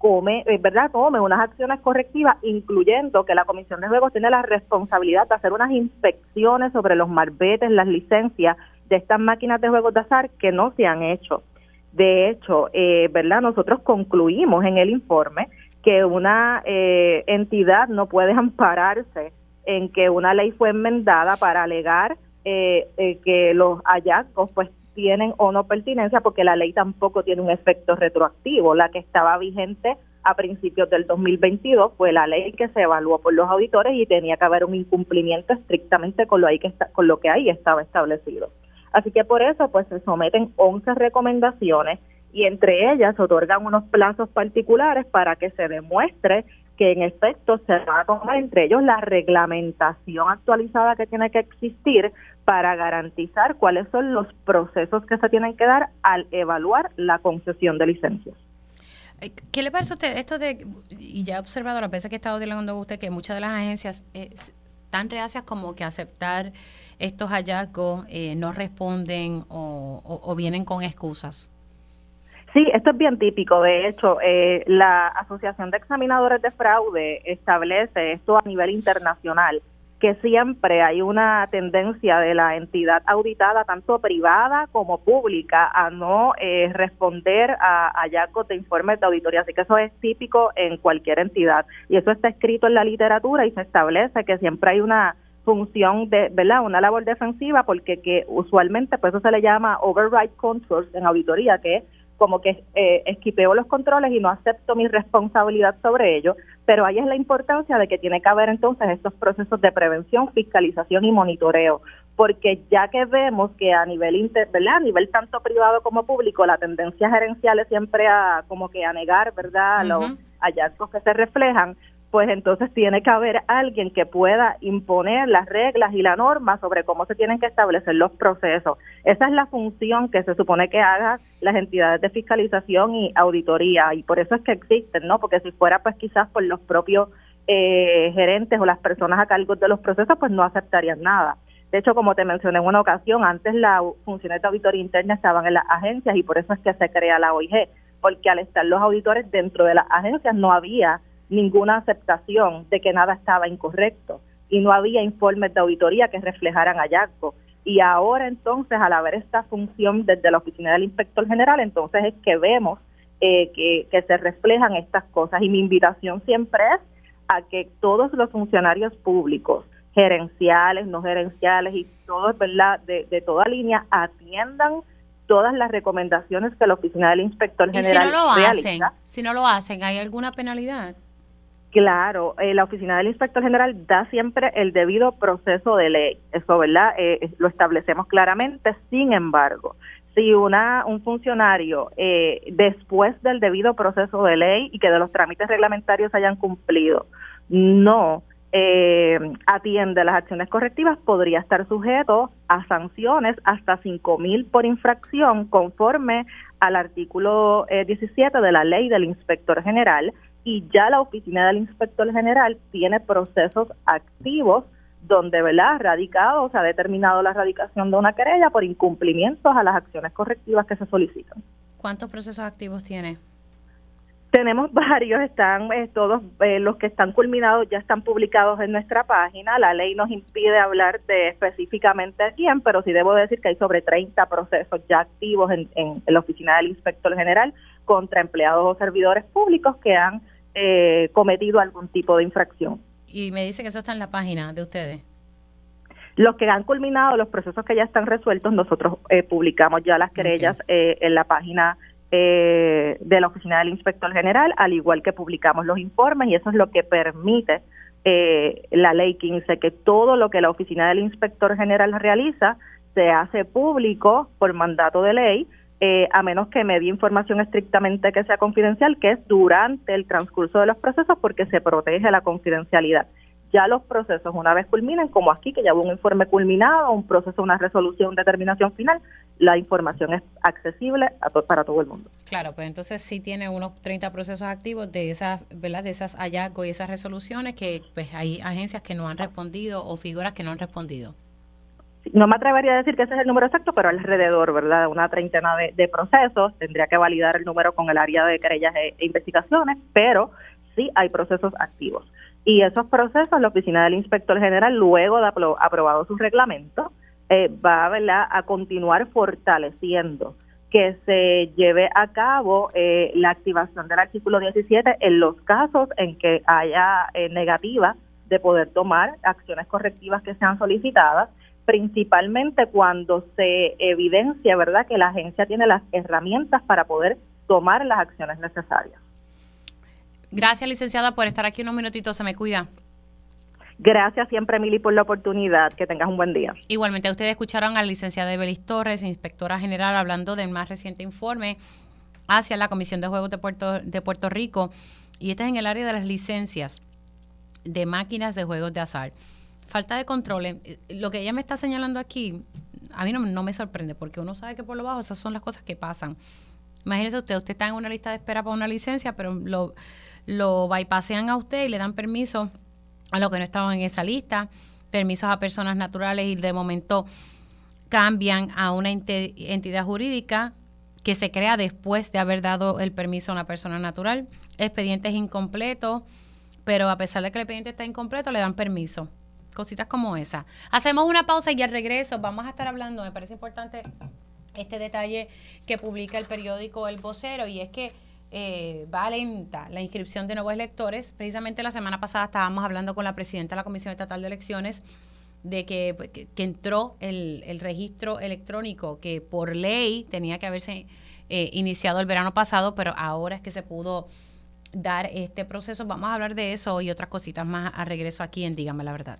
Speaker 5: come, eh, ¿verdad? tome unas acciones correctivas, incluyendo que la comisión de juegos tiene la responsabilidad de hacer unas inspecciones sobre los marbetes, las licencias de estas máquinas de juegos de azar que no se han hecho. De hecho, eh, ¿verdad? Nosotros concluimos en el informe que una eh, entidad no puede ampararse en que una ley fue enmendada para alegar eh, eh, que los hallazgos pues tienen o no pertinencia porque la ley tampoco tiene un efecto retroactivo. La que estaba vigente a principios del 2022 fue la ley que se evaluó por los auditores y tenía que haber un incumplimiento estrictamente con lo, ahí que está, con lo que ahí estaba establecido. Así que por eso pues se someten 11 recomendaciones y entre ellas otorgan unos plazos particulares para que se demuestre que en efecto se va a tomar entre ellos la reglamentación actualizada que tiene que existir para garantizar cuáles son los procesos que se tienen que dar al evaluar la concesión de licencias.
Speaker 2: Eh, ¿Qué le parece a usted esto de, y ya he observado la veces que he estado dialogando con usted, que muchas de las agencias eh, están reacias como que aceptar estos hallazgos, eh, no responden o vienen con excusas?
Speaker 5: Sí, esto es bien típico. De hecho, eh, la Asociación de Examinadores de Fraude establece esto a nivel internacional, que siempre hay una tendencia de la entidad auditada, tanto privada como pública, a no eh, responder a hallazgos de informes de auditoría. Así que eso es típico en cualquier entidad. Y eso está escrito en la literatura y se establece que siempre hay una función de, ¿verdad? Una labor defensiva porque que usualmente pues eso se le llama override controls en auditoría, que es como que eh, esquipeo los controles y no acepto mi responsabilidad sobre ello, pero ahí es la importancia de que tiene que haber entonces estos procesos de prevención, fiscalización y monitoreo, porque ya que vemos que a nivel inter, ¿verdad? a nivel tanto privado como público la tendencia gerencial es siempre a como que a negar, ¿verdad? los hallazgos que se reflejan, pues entonces tiene que haber alguien que pueda imponer las reglas y la norma sobre cómo se tienen que establecer los procesos. Esa es la función que se supone que hagan las entidades de fiscalización y auditoría y por eso es que existen, ¿no? Porque si fuera pues quizás por los propios eh, gerentes o las personas a cargo de los procesos pues no aceptarían nada. De hecho, como te mencioné en una ocasión, antes las funciones de auditoría interna estaban en las agencias y por eso es que se crea la OIG, porque al estar los auditores dentro de las agencias no había ninguna aceptación de que nada estaba incorrecto y no había informes de auditoría que reflejaran hallazgos. Y ahora entonces, al haber esta función desde la oficina del inspector general, entonces es que vemos eh, que, que se reflejan estas cosas. Y mi invitación siempre es a que todos los funcionarios públicos, gerenciales, no gerenciales y todos, ¿verdad?, de, de toda línea, atiendan todas las recomendaciones que la oficina del inspector general
Speaker 2: ¿Y si no lo hacen, si no lo hacen, ¿hay alguna penalidad?
Speaker 5: Claro, eh, la oficina del inspector general da siempre el debido proceso de ley, eso, ¿verdad? Eh, lo establecemos claramente. Sin embargo, si una un funcionario eh, después del debido proceso de ley y que de los trámites reglamentarios hayan cumplido no atiende las acciones correctivas, podría estar sujeto a sanciones hasta cinco mil por infracción conforme al artículo 17 de la ley del inspector general y ya la oficina del inspector general tiene procesos activos donde, ¿verdad?, radicado, o se ha determinado la radicación de una querella por incumplimientos a las acciones correctivas que se solicitan.
Speaker 2: ¿Cuántos procesos activos tiene?
Speaker 5: Tenemos varios, están eh, todos eh, los que están culminados ya están publicados en nuestra página. La ley nos impide hablar de específicamente a quién, pero sí debo decir que hay sobre 30 procesos ya activos en, en la oficina del inspector general contra empleados o servidores públicos que han eh, cometido algún tipo de infracción.
Speaker 2: Y me dice que eso está en la página de ustedes.
Speaker 5: Los que han culminado, los procesos que ya están resueltos, nosotros eh, publicamos ya las querellas eh, en la página de la Oficina del Inspector General, al igual que publicamos los informes, y eso es lo que permite la ley 15, que todo lo que la Oficina del Inspector General realiza se hace público por mandato de ley, eh, a menos que me dé información estrictamente que sea confidencial, que es durante el transcurso de los procesos porque se protege la confidencialidad. Ya los procesos, una vez culminen, como aquí, que ya hubo un informe culminado, un proceso, una resolución, determinación final, la información es accesible para todo el mundo.
Speaker 2: Claro, pues entonces sí tiene unos 30 procesos activos de esas, ¿verdad? De esas hallazgos y esas resoluciones que pues hay agencias que no han respondido o figuras que no han respondido
Speaker 5: no me atrevería a decir que ese es el número exacto, pero alrededor, ¿verdad? Una treintena de, procesos. Tendría que validar el número con el área de querellas e, e, investigaciones, pero sí hay procesos activos. Y esos procesos, la Oficina del Inspector General, luego de aprobado su reglamento, eh, va a continuar fortaleciendo que se lleve a cabo eh, la activación del artículo 17 en los casos en que haya eh, negativa de poder tomar acciones correctivas que sean solicitadas principalmente cuando se evidencia, ¿verdad?, que la agencia tiene las herramientas para poder tomar las acciones necesarias.
Speaker 2: Gracias, licenciada, por estar aquí unos minutitos. Se me cuida.
Speaker 5: Gracias siempre, Emily, por la oportunidad. Que tengas un buen día.
Speaker 2: Igualmente, ustedes escucharon a la licenciada Evelis Torres, inspectora general, hablando del más reciente informe hacia la Comisión de Juegos de Puerto, de Puerto Rico. Y este es en el área de las licencias de máquinas de juegos de azar falta de control. Eh, lo que ella me está señalando aquí, a mí no, me sorprende, porque uno sabe que por lo bajo esas son las cosas que pasan. Imagínese usted, usted está en una lista de espera para una licencia, pero lo, lo bypassean a usted y le dan permiso a los que no estaban en esa lista, permisos a personas naturales y de momento cambian a una entidad jurídica que se crea después de haber dado el permiso a una persona natural, expedientes incompletos, pero a pesar de que el expediente está incompleto, le dan permiso cositas como esa. Hacemos una pausa y al regreso vamos a estar hablando, me parece importante este detalle que publica el periódico El Vocero y es que eh, va lenta la inscripción de nuevos electores. Precisamente la semana pasada estábamos hablando con la presidenta de la Comisión Estatal de Elecciones de que, pues, entró el, registro electrónico que por ley tenía que haberse eh, iniciado el verano pasado, pero ahora es que se pudo dar este proceso. Vamos a hablar de eso y otras cositas más a regreso aquí en Dígame la Verdad.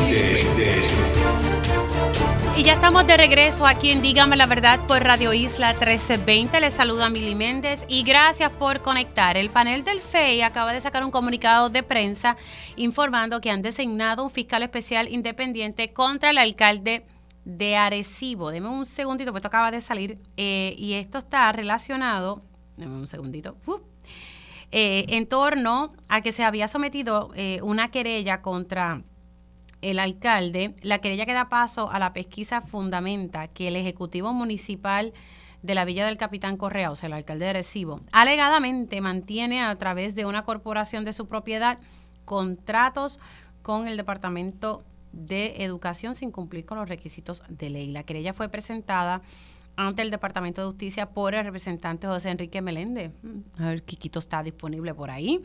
Speaker 2: y ya estamos de regreso aquí en Dígame la Verdad por Radio Isla 1320. Les saluda Mili Méndez y gracias por conectar. El panel del FEI acaba de sacar un comunicado de prensa informando que han designado un fiscal especial independiente contra el alcalde de Arecibo. Deme un segundito, pues esto acaba de salir. Eh, y esto está relacionado. Deme un segundito. Eh, en torno a que se había sometido eh, una querella contra el alcalde, la querella que da paso a la pesquisa fundamenta que el Ejecutivo Municipal de la Villa del Capitán Correa, o sea, el alcalde de Recibo, alegadamente mantiene a través de una corporación de su propiedad contratos con el Departamento de Educación sin cumplir con los requisitos de ley. La querella fue presentada ante el Departamento de Justicia por el representante José Enrique Meléndez. A ver, está disponible por ahí.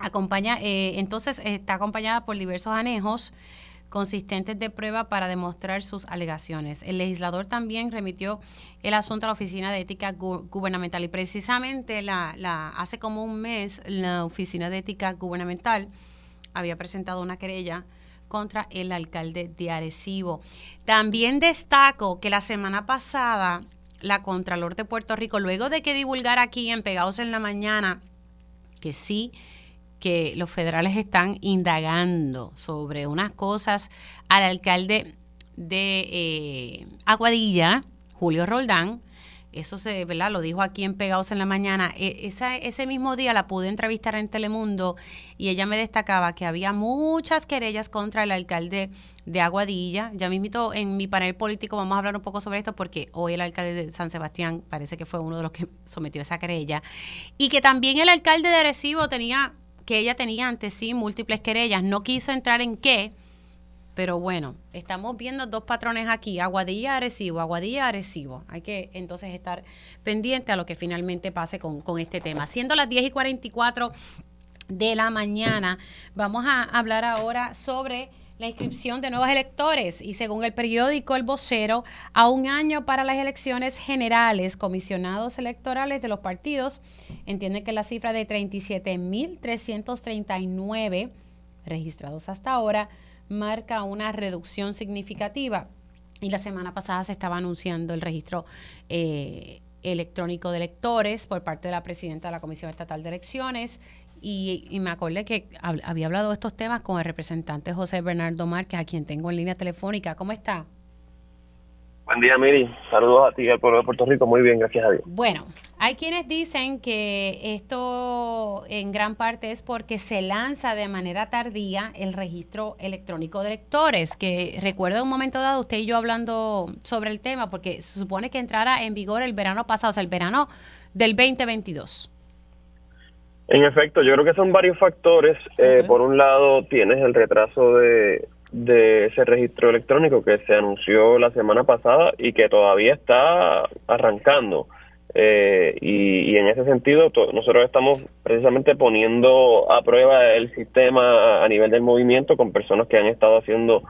Speaker 2: Acompaña, eh, entonces está acompañada por diversos anejos consistentes de prueba para demostrar sus alegaciones. El legislador también remitió el asunto a la Oficina de Ética Gubernamental y precisamente la, hace como un mes la Oficina de Ética Gubernamental había presentado una querella contra el alcalde de Arecibo. También destaco que la semana pasada la Contralor de Puerto Rico, luego de que divulgara aquí en Pegados en la Mañana que sí que los federales están indagando sobre unas cosas al alcalde de eh, Aguadilla, Julio Roldán, eso se, ¿verdad? Lo dijo aquí en Pegados en la Mañana. E, ese mismo día la pude entrevistar en Telemundo y ella me destacaba que había muchas querellas contra el alcalde de Aguadilla. Ya mismito en mi panel político vamos a hablar un poco sobre esto porque hoy el alcalde de San Sebastián parece que fue uno de los que sometió esa querella. Y que también el alcalde de Arecibo tenía, que ella tenía ante sí múltiples querellas. No quiso entrar en qué, pero bueno, estamos viendo dos patrones aquí, Aguadilla Arecibo, Aguadilla Arecibo. Hay que entonces estar pendiente a lo que finalmente pase con, con este tema. Siendo las 10 y 44 de la mañana, vamos a hablar ahora sobre la inscripción de nuevos electores y según el periódico El Vocero, a un año para las elecciones generales, comisionados electorales de los partidos entienden que la cifra de 37.339 registrados hasta ahora marca una reducción significativa. Y la semana pasada se estaba anunciando el registro eh, electrónico de electores por parte de la presidenta de la Comisión Estatal de Elecciones. Y, me acordé que había hablado de estos temas con el representante José Bernardo Márquez, a quien tengo en línea telefónica. ¿Cómo está?
Speaker 6: Buen día, Miri. Saludos a ti al pueblo de Puerto Rico. Muy bien, gracias a Dios.
Speaker 2: Bueno, hay quienes dicen que esto en gran parte es porque se lanza de manera tardía el registro electrónico de electores, que recuerdo un momento dado usted y yo hablando sobre el tema, porque se supone que entrara en vigor el verano pasado, o sea, el verano del 2022.
Speaker 6: En efecto, yo creo que son varios factores. Eh, por un lado, tienes el retraso de de ese registro electrónico que se anunció la semana pasada y que todavía está arrancando. Eh, y, en ese sentido, nosotros estamos precisamente poniendo a prueba el sistema a nivel del movimiento con personas que han estado haciendo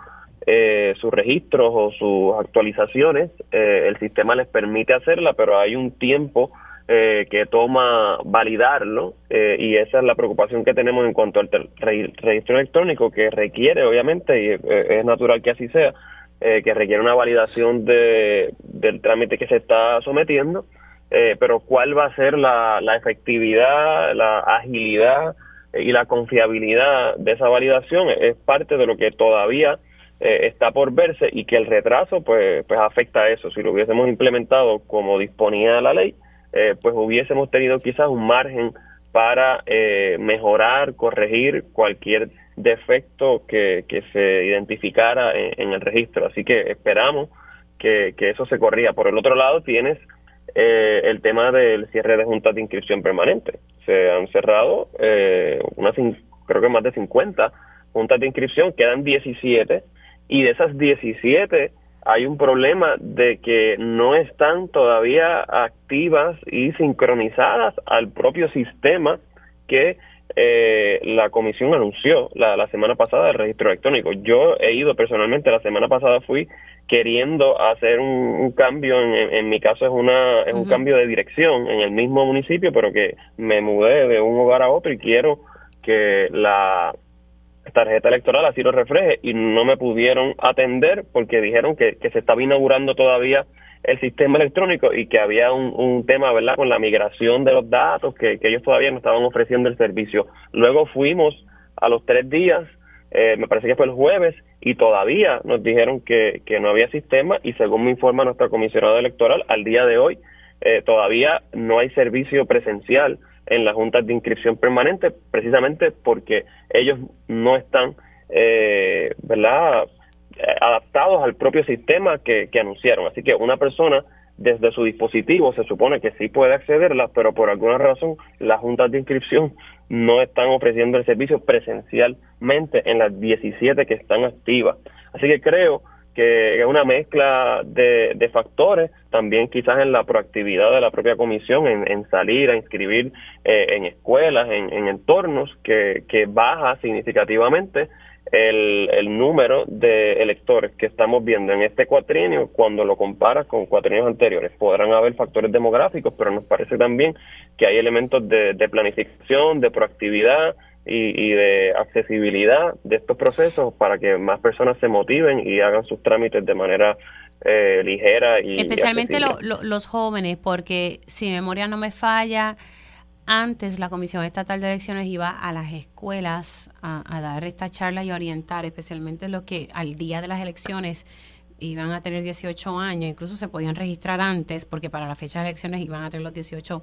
Speaker 6: eh, sus registros o sus actualizaciones. Eh, el sistema les permite hacerla, pero hay un tiempo eh, que toma validarlo eh, y esa es la preocupación que tenemos en cuanto al registro electrónico que requiere obviamente y eh, es natural que así sea que requiere una validación de, del trámite que se está sometiendo pero cuál va a ser la, la efectividad la agilidad y la confiabilidad de esa validación es parte de lo que todavía está por verse y que el retraso pues pues afecta a eso. Si lo hubiésemos implementado como disponía la ley eh, pues hubiésemos tenido quizás un margen para eh, mejorar, corregir cualquier defecto que, que se identificara en, el registro. Así que esperamos que, que, eso se corría. Por el otro lado, tienes eh, el tema del cierre de juntas de inscripción permanente. Se han cerrado unas, creo que más de 50 juntas de inscripción, quedan 17, y de esas 17 hay un problema de que no están todavía activas y sincronizadas al propio sistema que eh, la comisión anunció la, la semana pasada del registro electrónico. Yo he ido personalmente, la semana pasada fui queriendo hacer un, cambio, en, en, mi caso es, una, es un cambio de dirección en el mismo municipio, pero que me mudé de un hogar a otro y quiero que la tarjeta electoral así lo refleje y no me pudieron atender porque dijeron que, se estaba inaugurando todavía el sistema electrónico y que había un, tema, ¿verdad?, con la migración de los datos, que, ellos todavía no estaban ofreciendo el servicio. Luego fuimos a los tres días, eh, me parece que fue el jueves, y todavía nos dijeron que, que no había sistema y según me informa nuestra comisionada electoral, al día de hoy eh, todavía no hay servicio presencial en las juntas de inscripción permanente, precisamente porque ellos no están, eh, ¿verdad?, adaptados al propio sistema que, que anunciaron. Así que una persona desde su dispositivo se supone que sí puede accederla, pero por alguna razón las juntas de inscripción no están ofreciendo el servicio presencialmente en las 17 que están activas. Así que creo que es una mezcla de, factores, también quizás en la proactividad de la propia comisión, en, salir a inscribir eh, en escuelas, en, entornos, que, baja significativamente el, el, número de electores que estamos viendo en este cuatrienio cuando lo comparas con cuatrienios anteriores. Podrán haber factores demográficos, pero nos parece también que hay elementos de, de planificación, de proactividad, y, de accesibilidad de estos procesos para que más personas se motiven y hagan sus trámites de manera eh, ligera y
Speaker 2: especialmente los jóvenes porque si mi memoria no me falla antes la Comisión Estatal de Elecciones iba a las escuelas a, dar esta charla y orientar especialmente los que al día de las elecciones iban a tener 18 años, incluso se podían registrar antes, porque para la fecha de elecciones iban a tener los 18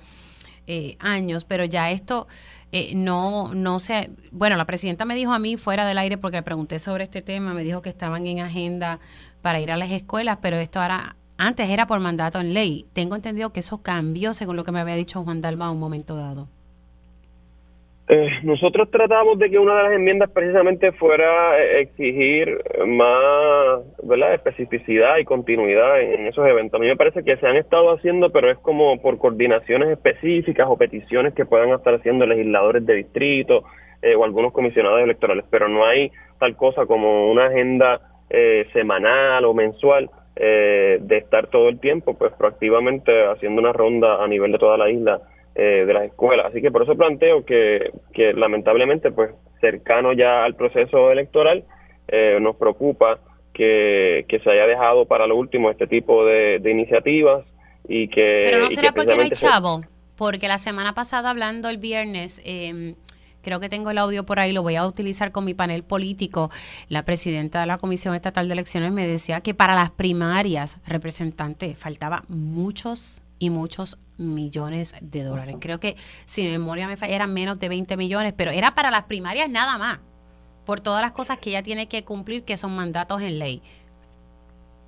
Speaker 2: eh, años, pero ya esto eh, no, no se... Bueno, la presidenta me dijo a mí fuera del aire porque le pregunté sobre este tema, me dijo que estaban en agenda para ir a las escuelas, pero esto ahora, antes era por mandato en ley. Tengo entendido que eso cambió según lo que me había dicho Juan Dalma a un momento dado.
Speaker 6: Eh, nosotros tratamos de que una de las enmiendas precisamente fuera eh, exigir más ¿verdad? especificidad y continuidad en, esos eventos. A mí me parece que se han estado haciendo, pero es como por coordinaciones específicas o peticiones que puedan estar haciendo legisladores de distrito eh, o algunos comisionados electorales, pero no hay tal cosa como una agenda semanal o mensual de estar todo el tiempo pues proactivamente haciendo una ronda a nivel de toda la isla eh, de las escuelas. Así que por eso planteo que, que lamentablemente, pues cercano ya al proceso electoral, eh, nos preocupa que, se haya dejado para lo último este tipo de, iniciativas y que...
Speaker 2: Pero no será porque no hay chavo, porque la semana pasada hablando el viernes... Eh, creo que tengo el audio por ahí, lo voy a utilizar con mi panel político. La presidenta de la Comisión Estatal de Elecciones me decía que para las primarias, representante, faltaba muchos y muchos millones de dólares. Creo que, si mi memoria me falla, eran menos de 20 millones, pero era para las primarias nada más, por todas las cosas que ella tiene que cumplir, que son mandatos en ley.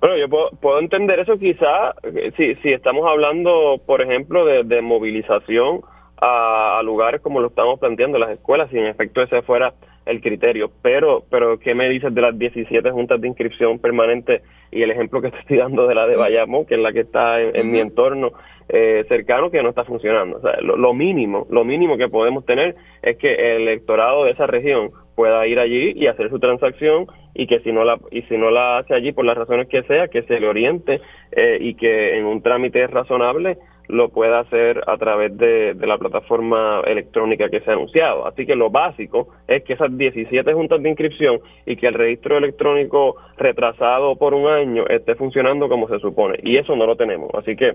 Speaker 6: Bueno, yo puedo, entender eso quizá, eh, si, si estamos hablando, por ejemplo, de, movilización a, lugares como lo estamos planteando, las escuelas, si en efecto ese fuera el criterio. Pero, pero ¿qué me dices de las 17 juntas de inscripción permanente y el ejemplo que te estoy dando de la de Bayamón, que es la que está en, mi entorno eh, cercano, que no está funcionando? O sea, lo, mínimo, lo mínimo que podemos tener es que el electorado de esa región pueda ir allí y hacer su transacción y que si no la y si no la hace allí por las razones que sea que se le oriente eh, y que en un trámite razonable lo pueda hacer a través de, la plataforma electrónica que se ha anunciado. Así que lo básico es que esas 17 juntas de inscripción y que el registro electrónico retrasado por un año esté funcionando como se supone. Y eso no lo tenemos. Así que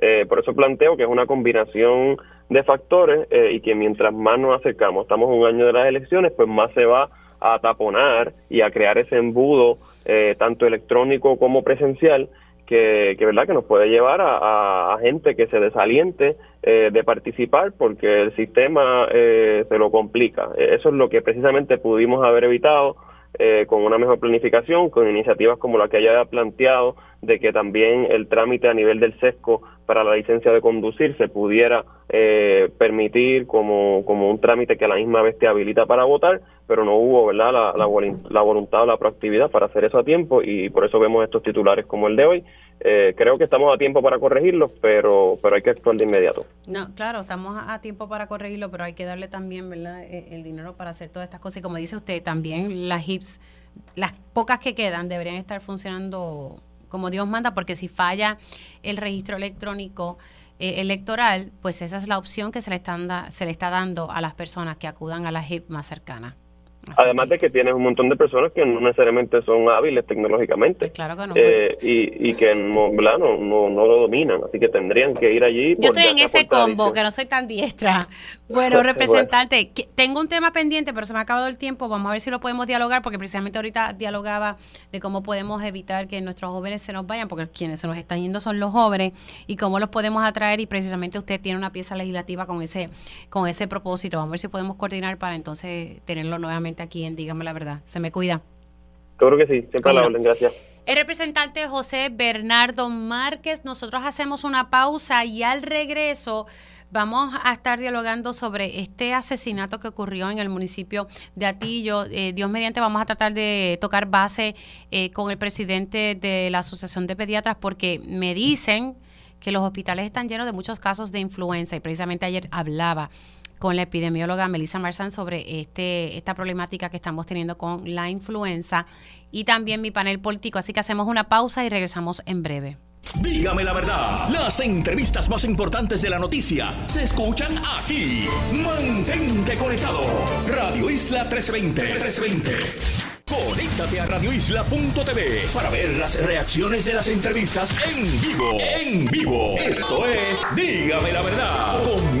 Speaker 6: eh, por eso planteo que es una combinación de factores eh, y que mientras más nos acercamos, estamos un año de las elecciones, pues más se va a taponar y a crear ese embudo eh, tanto electrónico como presencial que, verdad que nos puede llevar a, gente que se desaliente eh, de participar porque el sistema eh, se lo complica. Eso es lo que precisamente pudimos haber evitado eh, con una mejor planificación, con iniciativas como la que haya planteado, de que también el trámite a nivel del SESCO para la licencia de conducir se pudiera eh, permitir como, como un trámite que a la misma vez te habilita para votar, pero no hubo verdad la, la, voluntad o la proactividad para hacer eso a tiempo y por eso vemos estos titulares como el de hoy. Eh, creo que estamos a tiempo para corregirlos, pero, pero hay que actuar de inmediato.
Speaker 2: No, claro, estamos a tiempo para corregirlo, pero hay que darle también ¿verdad? E, el dinero para hacer todas estas cosas. Y como dice usted, también las HIPS, las pocas que quedan, deberían estar funcionando como Dios manda, porque si falla el registro electrónico, eh, electoral, pues esa es la opción que se le, están se le está dando a las personas que acudan a la HIP más cercana.
Speaker 6: Además de que tienes un montón de personas que no necesariamente son hábiles tecnológicamente.
Speaker 2: Pues claro que no.
Speaker 6: Eh, y, y, que no, no, no, lo dominan, así que tendrían que ir allí.
Speaker 2: Yo estoy en ese combo, que no soy tan diestra. Bueno, representante, tengo un tema pendiente, pero se me ha acabado el tiempo. Vamos a ver si lo podemos dialogar, porque precisamente ahorita dialogaba de cómo podemos evitar que nuestros jóvenes se nos vayan, porque quienes se nos están yendo son los jóvenes, y cómo los podemos atraer. Y precisamente usted tiene una pieza legislativa con ese, con ese propósito. Vamos a ver si podemos coordinar para entonces tenerlo nuevamente aquí en Dígame la Verdad. Se me cuida.
Speaker 6: Seguro que sí, siempre a la orden, gracias.
Speaker 2: El representante José Bernardo Márquez, nosotros hacemos una pausa y al regreso vamos a estar dialogando sobre este asesinato que ocurrió en el municipio de Atillo. Eh, Dios mediante vamos a tratar de tocar base eh, con el presidente de la Asociación de Pediatras porque me dicen que los hospitales están llenos de muchos casos de influenza y precisamente ayer hablaba con la epidemióloga Melissa Marzán sobre este, esta problemática que estamos teniendo con la influenza y también mi panel político. Así que hacemos una pausa y regresamos en breve.
Speaker 1: Dígame la verdad, las entrevistas más importantes de la noticia se escuchan aquí. Mantente conectado. Radio Isla 1320. 1320. Conéctate a radioisla.tv para ver las reacciones de las entrevistas en vivo. En vivo. Esto es Dígame la verdad con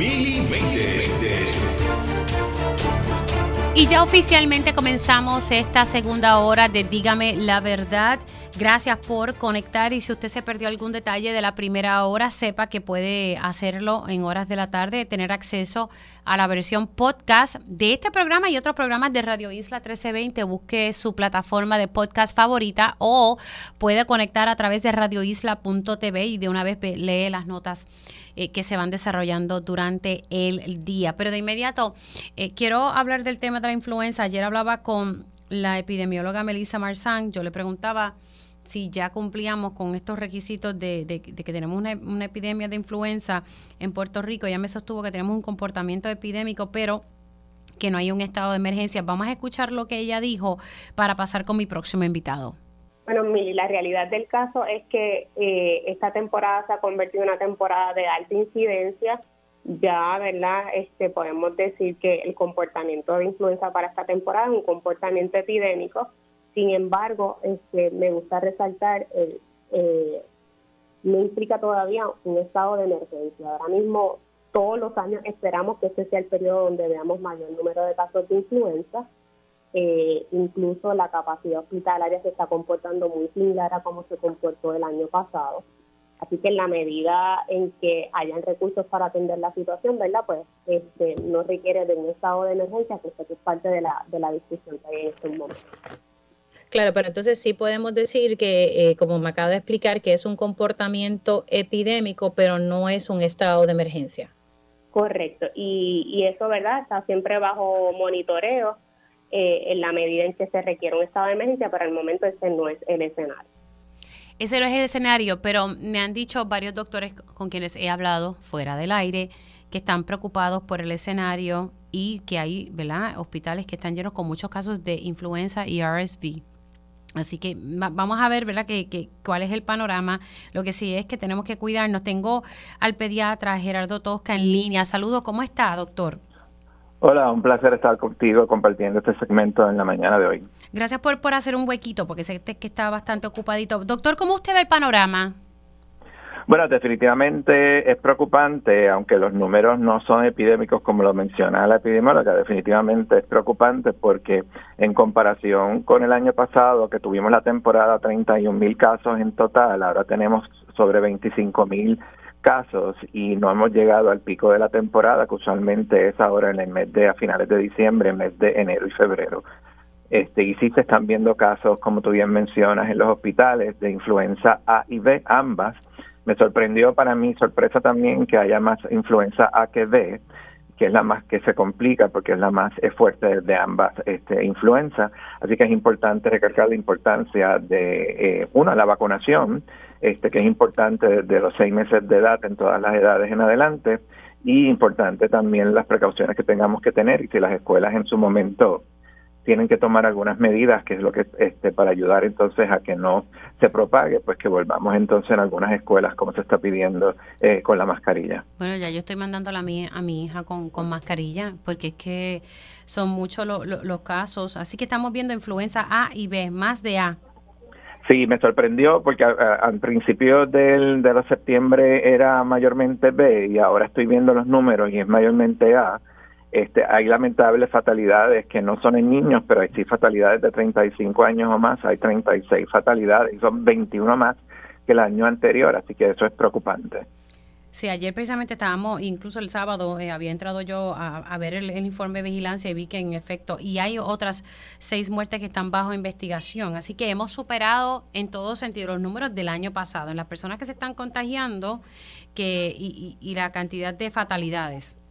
Speaker 2: y ya oficialmente comenzamos esta segunda hora de Dígame la verdad. Gracias por conectar y si usted se perdió algún detalle de la primera hora, sepa que puede hacerlo en horas de la tarde, tener acceso a la versión podcast de este programa y otros programas de Radio Isla 1320. Busque su plataforma de podcast favorita o puede conectar a través de radioisla.tv y de una vez lee las notas eh, que se van desarrollando durante el día. Pero de inmediato, eh, quiero hablar del tema de la influenza. Ayer hablaba con la epidemióloga Melissa Marzán. Yo le preguntaba si ya cumplíamos con estos requisitos de, que tenemos una, epidemia de influenza en Puerto Rico. Ella me sostuvo que tenemos un comportamiento epidémico, pero que no hay un estado de emergencia. Vamos a escuchar lo que ella dijo para pasar con mi próximo invitado.
Speaker 7: Bueno, Mili, la realidad del caso es que eh, esta temporada se ha convertido en una temporada de alta incidencia. Ya, ¿verdad? Este, podemos decir que el comportamiento de influenza para esta temporada es un comportamiento epidémico. Sin embargo, este, me gusta resaltar, el, eh, no implica todavía un estado de emergencia. Ahora mismo, todos los años esperamos que este sea el periodo donde veamos mayor número de casos de influenza eh, incluso la capacidad hospitalaria se está comportando muy similar a como se comportó el año pasado. Así que en la medida en que hayan recursos para atender la situación, ¿verdad? Pues este, no requiere de un estado de emergencia, que es parte de la, de la discusión que hay en este momento.
Speaker 8: Claro, pero entonces sí podemos decir que, eh, como me acaba de explicar, que es un comportamiento epidémico, pero no es un estado de emergencia.
Speaker 7: Correcto, y, y eso, ¿verdad? Está siempre bajo monitoreo eh, en la medida en que se requiere un estado de emergencia, pero al momento ese no es el escenario.
Speaker 2: Ese no es el escenario, pero me han dicho varios doctores con quienes he hablado fuera del aire que están preocupados por el escenario y que hay ¿verdad? hospitales que están llenos con muchos casos de influenza y RSV. Así que vamos a ver, ¿verdad?, que, que, cuál es el panorama. Lo que sí es que tenemos que cuidarnos. Tengo al pediatra Gerardo Tosca en línea. Saludos, ¿cómo está, doctor?
Speaker 9: Hola, un placer estar contigo compartiendo este segmento en la mañana de hoy.
Speaker 2: Gracias por, por hacer un huequito, porque sé que está bastante ocupadito. Doctor, ¿cómo usted ve el panorama?
Speaker 9: Bueno, definitivamente es preocupante, aunque los números no son epidémicos como lo menciona la epidemióloga, definitivamente es preocupante porque en comparación con el año pasado, que tuvimos la temporada 31 mil casos en total, ahora tenemos sobre 25 mil casos y no hemos llegado al pico de la temporada, que usualmente es ahora en el mes de a finales de diciembre, mes de enero y febrero. Este, y sí se están viendo casos, como tú bien mencionas, en los hospitales de influenza A y B, ambas. Me sorprendió para mí, sorpresa también, que haya más influenza A que B, que es la más que se complica porque es la más fuerte de ambas este, influencias. Así que es importante recalcar la importancia de, eh, una, la vacunación, este, que es importante desde los seis meses de edad en todas las edades en adelante, y importante también las precauciones que tengamos que tener y si las escuelas en su momento tienen que tomar algunas medidas, que es lo que este para ayudar entonces a que no se propague, pues que volvamos entonces en algunas escuelas como se está pidiendo eh, con la mascarilla.
Speaker 2: Bueno, ya yo estoy mandando a, mi, a mi hija con, con mascarilla, porque es que son muchos los casos, así que estamos viendo influenza A y B, más de A.
Speaker 9: Sí, me sorprendió porque al principio del, de septiembre era mayormente B y ahora estoy viendo los números y es mayormente A este, hay lamentables fatalidades que no son en niños, pero hay sí fatalidades de 35 años o más, hay 36 fatalidades y son 21 más que el año anterior, así que eso es preocupante.
Speaker 2: Sí, ayer precisamente estábamos, incluso el sábado eh, había entrado yo a, ver el, informe de vigilancia y vi que en efecto, y hay otras seis muertes que están bajo investigación, así que hemos superado en todo sentido los números del año pasado, en las personas que se están contagiando que, y la cantidad de fatalidades.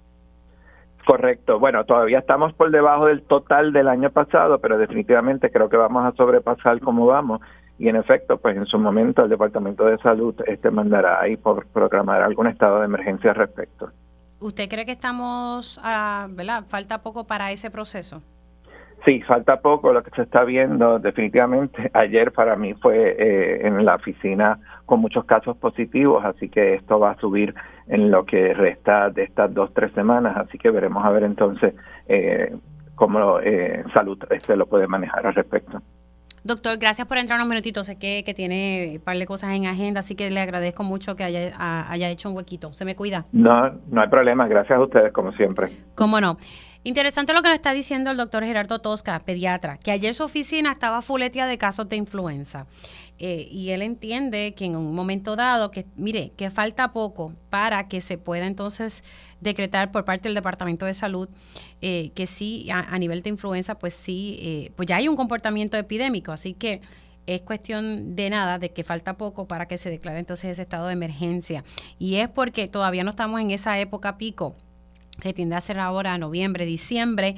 Speaker 9: Correcto. Bueno, todavía estamos por debajo del total del año pasado, pero definitivamente creo que vamos a sobrepasar como vamos. Y en efecto, pues en su momento el Departamento de Salud este mandará ahí por programar algún estado de emergencia al respecto.
Speaker 2: ¿Usted cree que estamos, a, ¿verdad? Falta poco para ese proceso.
Speaker 9: Sí, falta poco lo que se está viendo. Definitivamente, ayer para mí fue eh, en la oficina con muchos casos positivos, así que esto va a subir en lo que resta de estas dos, tres semanas, así que veremos a ver entonces eh, cómo eh, salud este lo puede manejar al respecto.
Speaker 2: Doctor, gracias por entrar unos minutitos. Sé que, que, tiene un par de cosas en agenda, así que le agradezco mucho que haya, haya hecho un huequito. Se me cuida.
Speaker 9: No, no hay problema. Gracias a ustedes, como siempre.
Speaker 2: Cómo no. Interesante lo que nos está diciendo el doctor Gerardo Tosca, pediatra, que ayer su oficina estaba fuleteada de casos de influenza. Eh, y él entiende que en un momento dado, que mire, que falta poco para que se pueda entonces decretar por parte del Departamento de Salud eh, que sí, a, nivel de influenza, pues sí, eh, pues ya hay un comportamiento epidémico. Así que es cuestión de nada, de que falta poco para que se declare entonces ese estado de emergencia. Y es porque todavía no estamos en esa época pico que tiende a ser ahora noviembre, diciembre.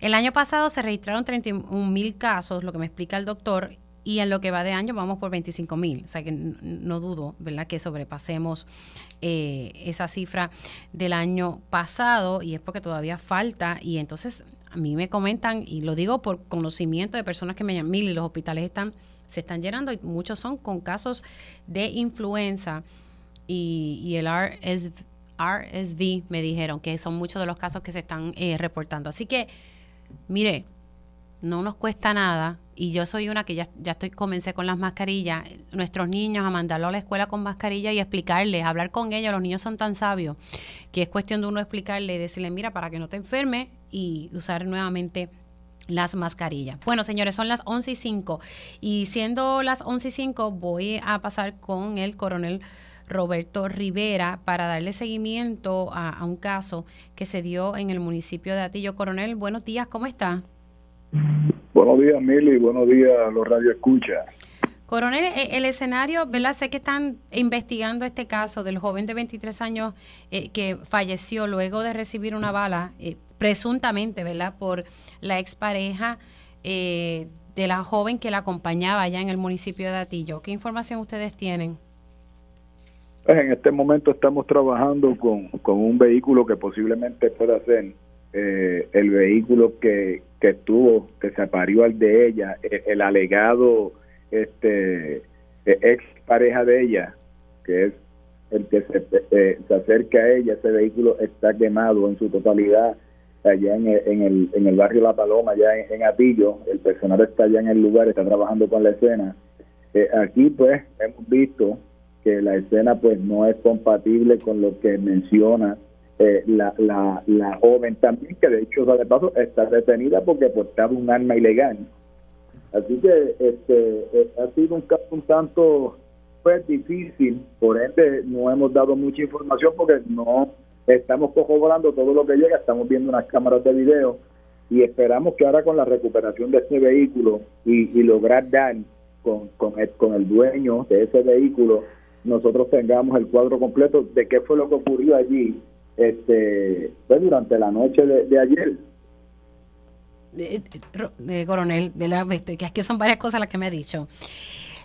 Speaker 2: El año pasado se registraron 31 mil casos, lo que me explica el doctor, y en lo que va de año vamos por 25 mil. O sea que no dudo, ¿verdad?, que sobrepasemos eh, esa cifra del año pasado y es porque todavía falta. Y entonces a mí me comentan, y lo digo por conocimiento de personas que me llaman, mil y los hospitales están, se están llenando y muchos son con casos de influenza y, y el RSV RSV, me dijeron, que son muchos de los casos que se están eh, reportando. Así que, mire, no nos cuesta nada y yo soy una que ya, ya estoy comencé con las mascarillas, nuestros niños a mandarlo a la escuela con mascarilla y explicarles, hablar con ellos, los niños son tan sabios que es cuestión de uno explicarle y decirle, mira, para que no te enfermes y usar nuevamente las mascarillas. Bueno, señores, son las 11 y 5 y siendo las 11 y 5 voy a pasar con el coronel Roberto Rivera para darle seguimiento a, un caso que se dio en el municipio de Atillo. Coronel, buenos días, ¿cómo está?
Speaker 10: Buenos días, Mili, buenos días a los Radio Escucha.
Speaker 2: Coronel, e, el escenario, ¿verdad? Sé que están investigando este caso del joven de 23 años eh, que falleció luego de recibir una bala, eh, presuntamente, ¿verdad? Por la expareja eh, de la joven que la acompañaba allá en el municipio de Atillo. ¿Qué información ustedes tienen?
Speaker 10: Pues en este momento estamos trabajando con, con un vehículo que posiblemente pueda ser eh, el vehículo que, que tuvo, que se aparió al de ella, e, el, alegado este e, ex pareja de ella, que es el que se, eh, se acerca a ella, ese vehículo está quemado en su totalidad allá en en el, en el barrio La Paloma, allá en, Atillo, el personal está allá en el lugar, está trabajando con la escena. Eh, aquí pues hemos visto que la escena pues no es compatible con lo que menciona eh, la, la, la, joven también, que de hecho, de paso, está detenida porque portaba un arma ilegal. Así que este eh, ha sido un caso un tanto pues difícil, por ende no hemos dado mucha información porque no estamos corroborando todo lo que llega, estamos viendo unas cámaras de video y esperamos que ahora con la recuperación de este vehículo y, y lograr dar con, con, el, con el dueño de ese vehículo nosotros tengamos el cuadro completo de qué fue lo que ocurrió allí este pues, durante la noche de, ayer.
Speaker 2: Eh, coronel, de la, que es que son varias cosas las que me ha dicho.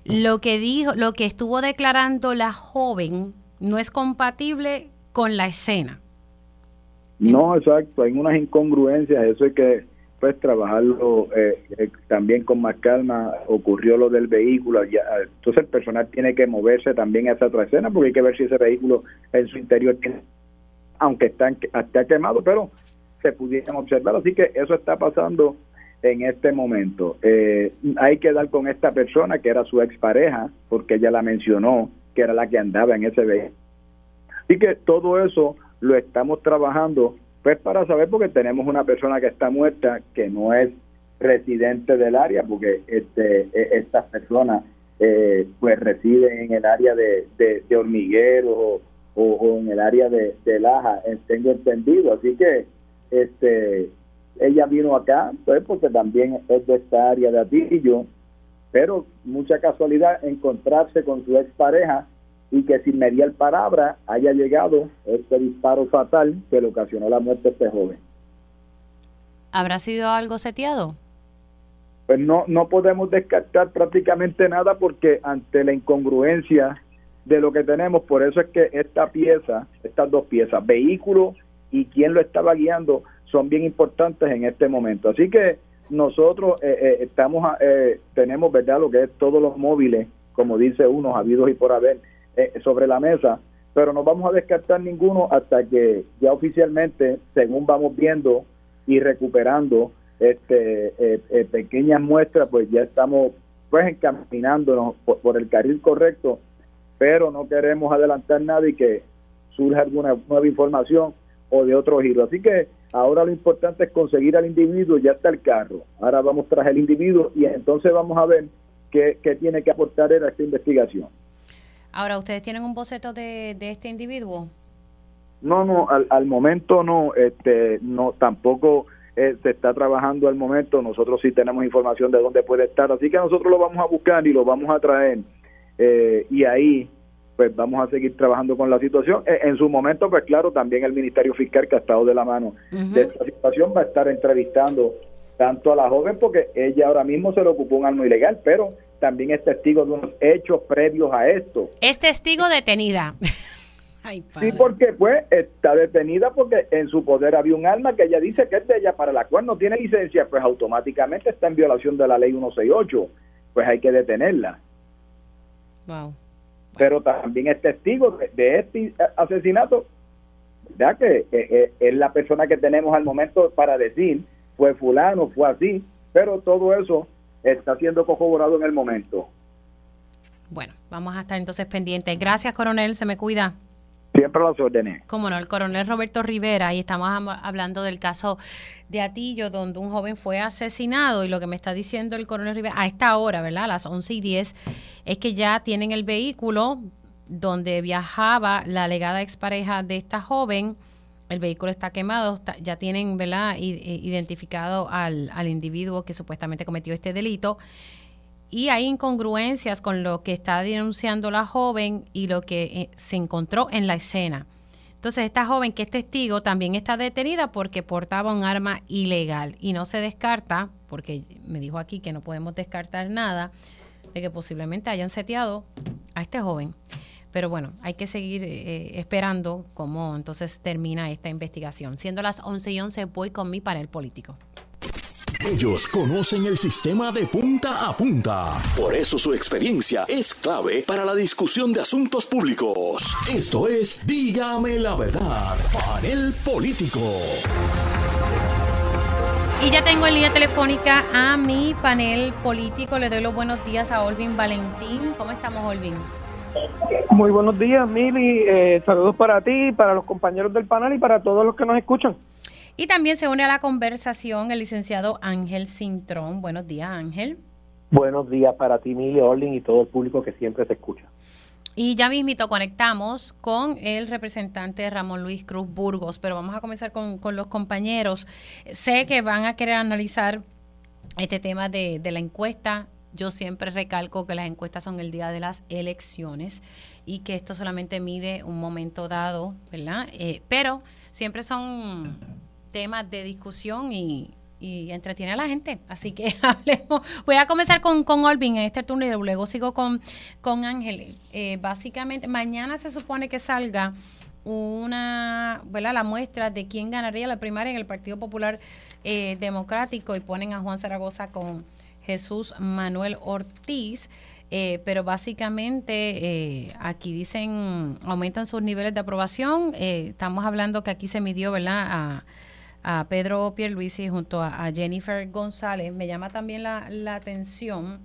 Speaker 2: Lo que dijo, lo que estuvo declarando la joven no es compatible con la escena.
Speaker 10: No, exacto, hay unas incongruencias, eso es que pues trabajarlo eh, eh, también con más calma. Ocurrió lo del vehículo, ya, entonces el personal tiene que moverse también a esa otra escena porque hay que ver si ese vehículo en su interior aunque está, está quemado, pero se pudieran observar. Así que eso está pasando en este momento. Eh, hay que dar con esta persona que era su expareja, porque ella la mencionó, que era la que andaba en ese vehículo. Así que todo eso lo estamos trabajando pues para saber porque tenemos una persona que está muerta que no es residente del área porque este e, estas personas eh, pues residen en el área de, de, hormiguero o, en el área de, de Laja, eh, tengo entendido. Así que este ella vino acá pues porque también es de esta área de Atillo, pero mucha casualidad encontrarse con su expareja y que sin mediar palabra haya llegado este disparo fatal que le ocasionó la muerte de este joven.
Speaker 2: ¿Habrá sido algo seteado?
Speaker 10: Pues no, no podemos descartar prácticamente nada porque ante la incongruencia de lo que tenemos, por eso es que esta pieza, estas dos piezas, vehículo y quién lo estaba guiando, son bien importantes en este momento. Así que nosotros eh, eh, estamos, eh, tenemos, ¿verdad?, lo que es todos los móviles, como dice uno, habidos y por haber, eh, sobre la mesa, pero no vamos a descartar ninguno hasta que ya oficialmente, según vamos viendo y recuperando este eh, eh, pequeñas muestras, pues ya estamos pues encaminándonos por, el carril correcto, pero no queremos adelantar nada y que surja alguna nueva información o de otro giro. Así que Ahora lo importante es conseguir al individuo, ya está el carro. Ahora vamos tras el individuo y entonces vamos a ver qué, tiene que aportar a esta investigación.
Speaker 2: Ahora, ¿ustedes tienen un boceto de, de este individuo?
Speaker 10: No, no, al, al momento no, este, no, tampoco eh, se está trabajando al momento. Nosotros sí tenemos información de dónde puede estar, así que nosotros lo vamos a buscar y lo vamos a traer. Eh, y ahí pues vamos a seguir trabajando con la situación. Eh, en su momento, pues claro, también el Ministerio Fiscal que ha estado de la mano de esta situación va a estar entrevistando tanto a la joven porque ella ahora mismo se le ocupó un arma ilegal, pero también es testigo de unos hechos previos a esto.
Speaker 2: Es testigo detenida.
Speaker 10: sí, porque pues está detenida porque en su poder había un arma que ella dice que es de ella, para la cual no tiene licencia, pues automáticamente está en violación de la ley 168, pues hay que detenerla.
Speaker 2: Wow
Speaker 10: pero también es testigo de, este asesinato, ya que es la persona que tenemos al momento para decir, fue fulano, fue así, pero todo eso está siendo corroborado en el momento.
Speaker 2: Bueno, vamos a estar entonces pendientes. Gracias, coronel, se me cuida.
Speaker 10: Siempre las órdenes.
Speaker 2: Como no, el coronel Roberto Rivera, y estamos hablando del caso de Atillo, donde un joven fue asesinado, y lo que me está diciendo el coronel Rivera a esta hora, ¿verdad? A las 11 y 10, es que ya tienen el vehículo donde viajaba la alegada expareja de esta joven. El vehículo está quemado, ya tienen, ¿verdad?, identificado al, al individuo que supuestamente cometió este delito y hay incongruencias con lo que está denunciando la joven y lo que eh, se encontró en la escena. Entonces, esta joven que es testigo también está detenida porque portaba un arma ilegal y no se descarta, porque me dijo aquí que no podemos descartar nada, de que posiblemente hayan seteado a este joven. Pero bueno, hay que seguir eh, esperando cómo entonces termina esta investigación. Siendo las 11 y 11, voy con mi panel político.
Speaker 1: Ellos conocen el sistema de punta a punta. Por eso su experiencia es clave para la discusión de asuntos públicos. Esto es Dígame la verdad, panel político.
Speaker 2: Y ya tengo en línea telefónica a mi panel político. Le doy los buenos días a Olvin Valentín. ¿Cómo estamos, Olvin?
Speaker 11: Muy buenos días, Mili. Eh, saludos para ti, para los compañeros del panel y para todos los que nos escuchan.
Speaker 2: Y también se une a la conversación el licenciado Ángel Cintrón. Buenos días, Ángel.
Speaker 12: Buenos días para ti, Mili Orling, y todo el público que siempre se escucha.
Speaker 2: Y ya mismito conectamos con el representante Ramón Luis Cruz Burgos, pero vamos a comenzar con, los compañeros. Sé que van a querer analizar este tema de, la encuesta. Yo siempre recalco que las encuestas son el día de las elecciones y que esto solamente mide un momento dado, ¿verdad? Eh, pero siempre son temas de discusión y, entretiene a la gente. Así que hablemos. Voy a comenzar con, con Olvin en este turno y luego sigo con, con Ángel. Eh, básicamente, mañana se supone que salga una, ¿verdad? La muestra de quién ganaría la primaria en el Partido Popular eh, Democrático y ponen a Juan Zaragoza con Jesús Manuel Ortiz. Eh, pero básicamente aquí dicen aumentan sus niveles de aprobación. estamos hablando que aquí se midió, ¿verdad? A, a Pedro Pierluisi junto a, Jennifer González. Me llama también la, la atención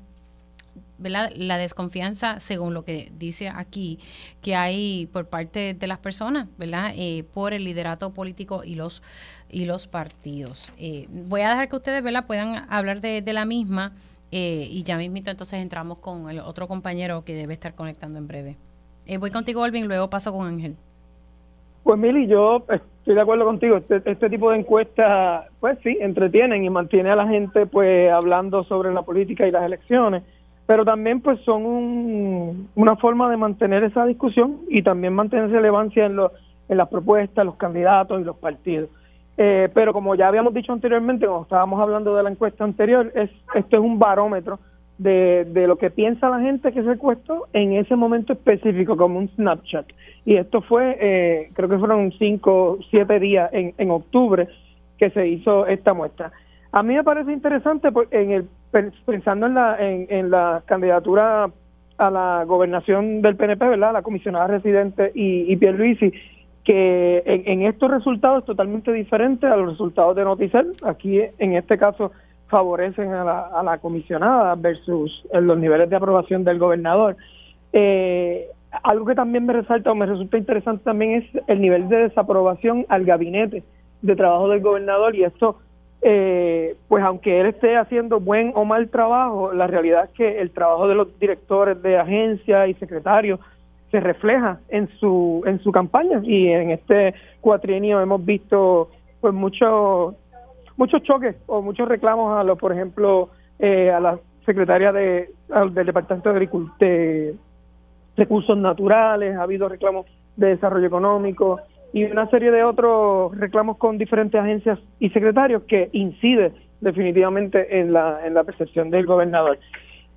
Speaker 2: la desconfianza, según lo que dice aquí, que hay por parte de las personas, ¿verdad? Eh, por el liderato político y los y los partidos. Eh, voy a dejar que ustedes, ¿verdad? Puedan hablar de, la misma eh, y ya mismito entonces entramos con el otro compañero que debe estar conectando en breve. voy contigo, Olvin, luego paso con Ángel.
Speaker 11: Pues Mili, yo estoy de acuerdo contigo. Este, este tipo de encuestas, pues sí, entretienen y mantiene a la gente pues hablando sobre la política y las elecciones, pero también pues son una forma de mantener esa discusión y también mantener relevancia en, en las propuestas, los candidatos y los partidos. Eh, pero como ya habíamos dicho anteriormente, cuando estábamos hablando de la encuesta anterior, es esto es un barómetro de, de lo que piensa la gente que se cuestó en ese momento específico, como un Snapchat. Y esto fue, eh, creo que fueron cinco, siete días en, en octubre que se hizo esta muestra. A mí me parece interesante en el, pensando en la, en, en la candidatura a la gobernación del PNP, ¿verdad? La comisionada residente y, y Pierluisi, que en, estos resultados es totalmente diferente a los resultados de Noticel. Aquí, en este caso, favorecen a la, comisionada versus los niveles de aprobación del gobernador. Eh, algo que también me resalta o me resulta interesante también es el nivel de desaprobación al gabinete de trabajo del gobernador y esto, eh, pues aunque él esté haciendo buen o mal trabajo, la realidad es que el trabajo de los directores de agencias y secretarios se refleja en su en su campaña. Y en este cuatrienio hemos visto pues muchos muchos choques o muchos reclamos a los por ejemplo eh, a la secretaria de del departamento de agricultura recursos naturales. Ha habido reclamos de desarrollo económico y una serie de otros reclamos con diferentes agencias y secretarios que incide definitivamente en la en la percepción del gobernador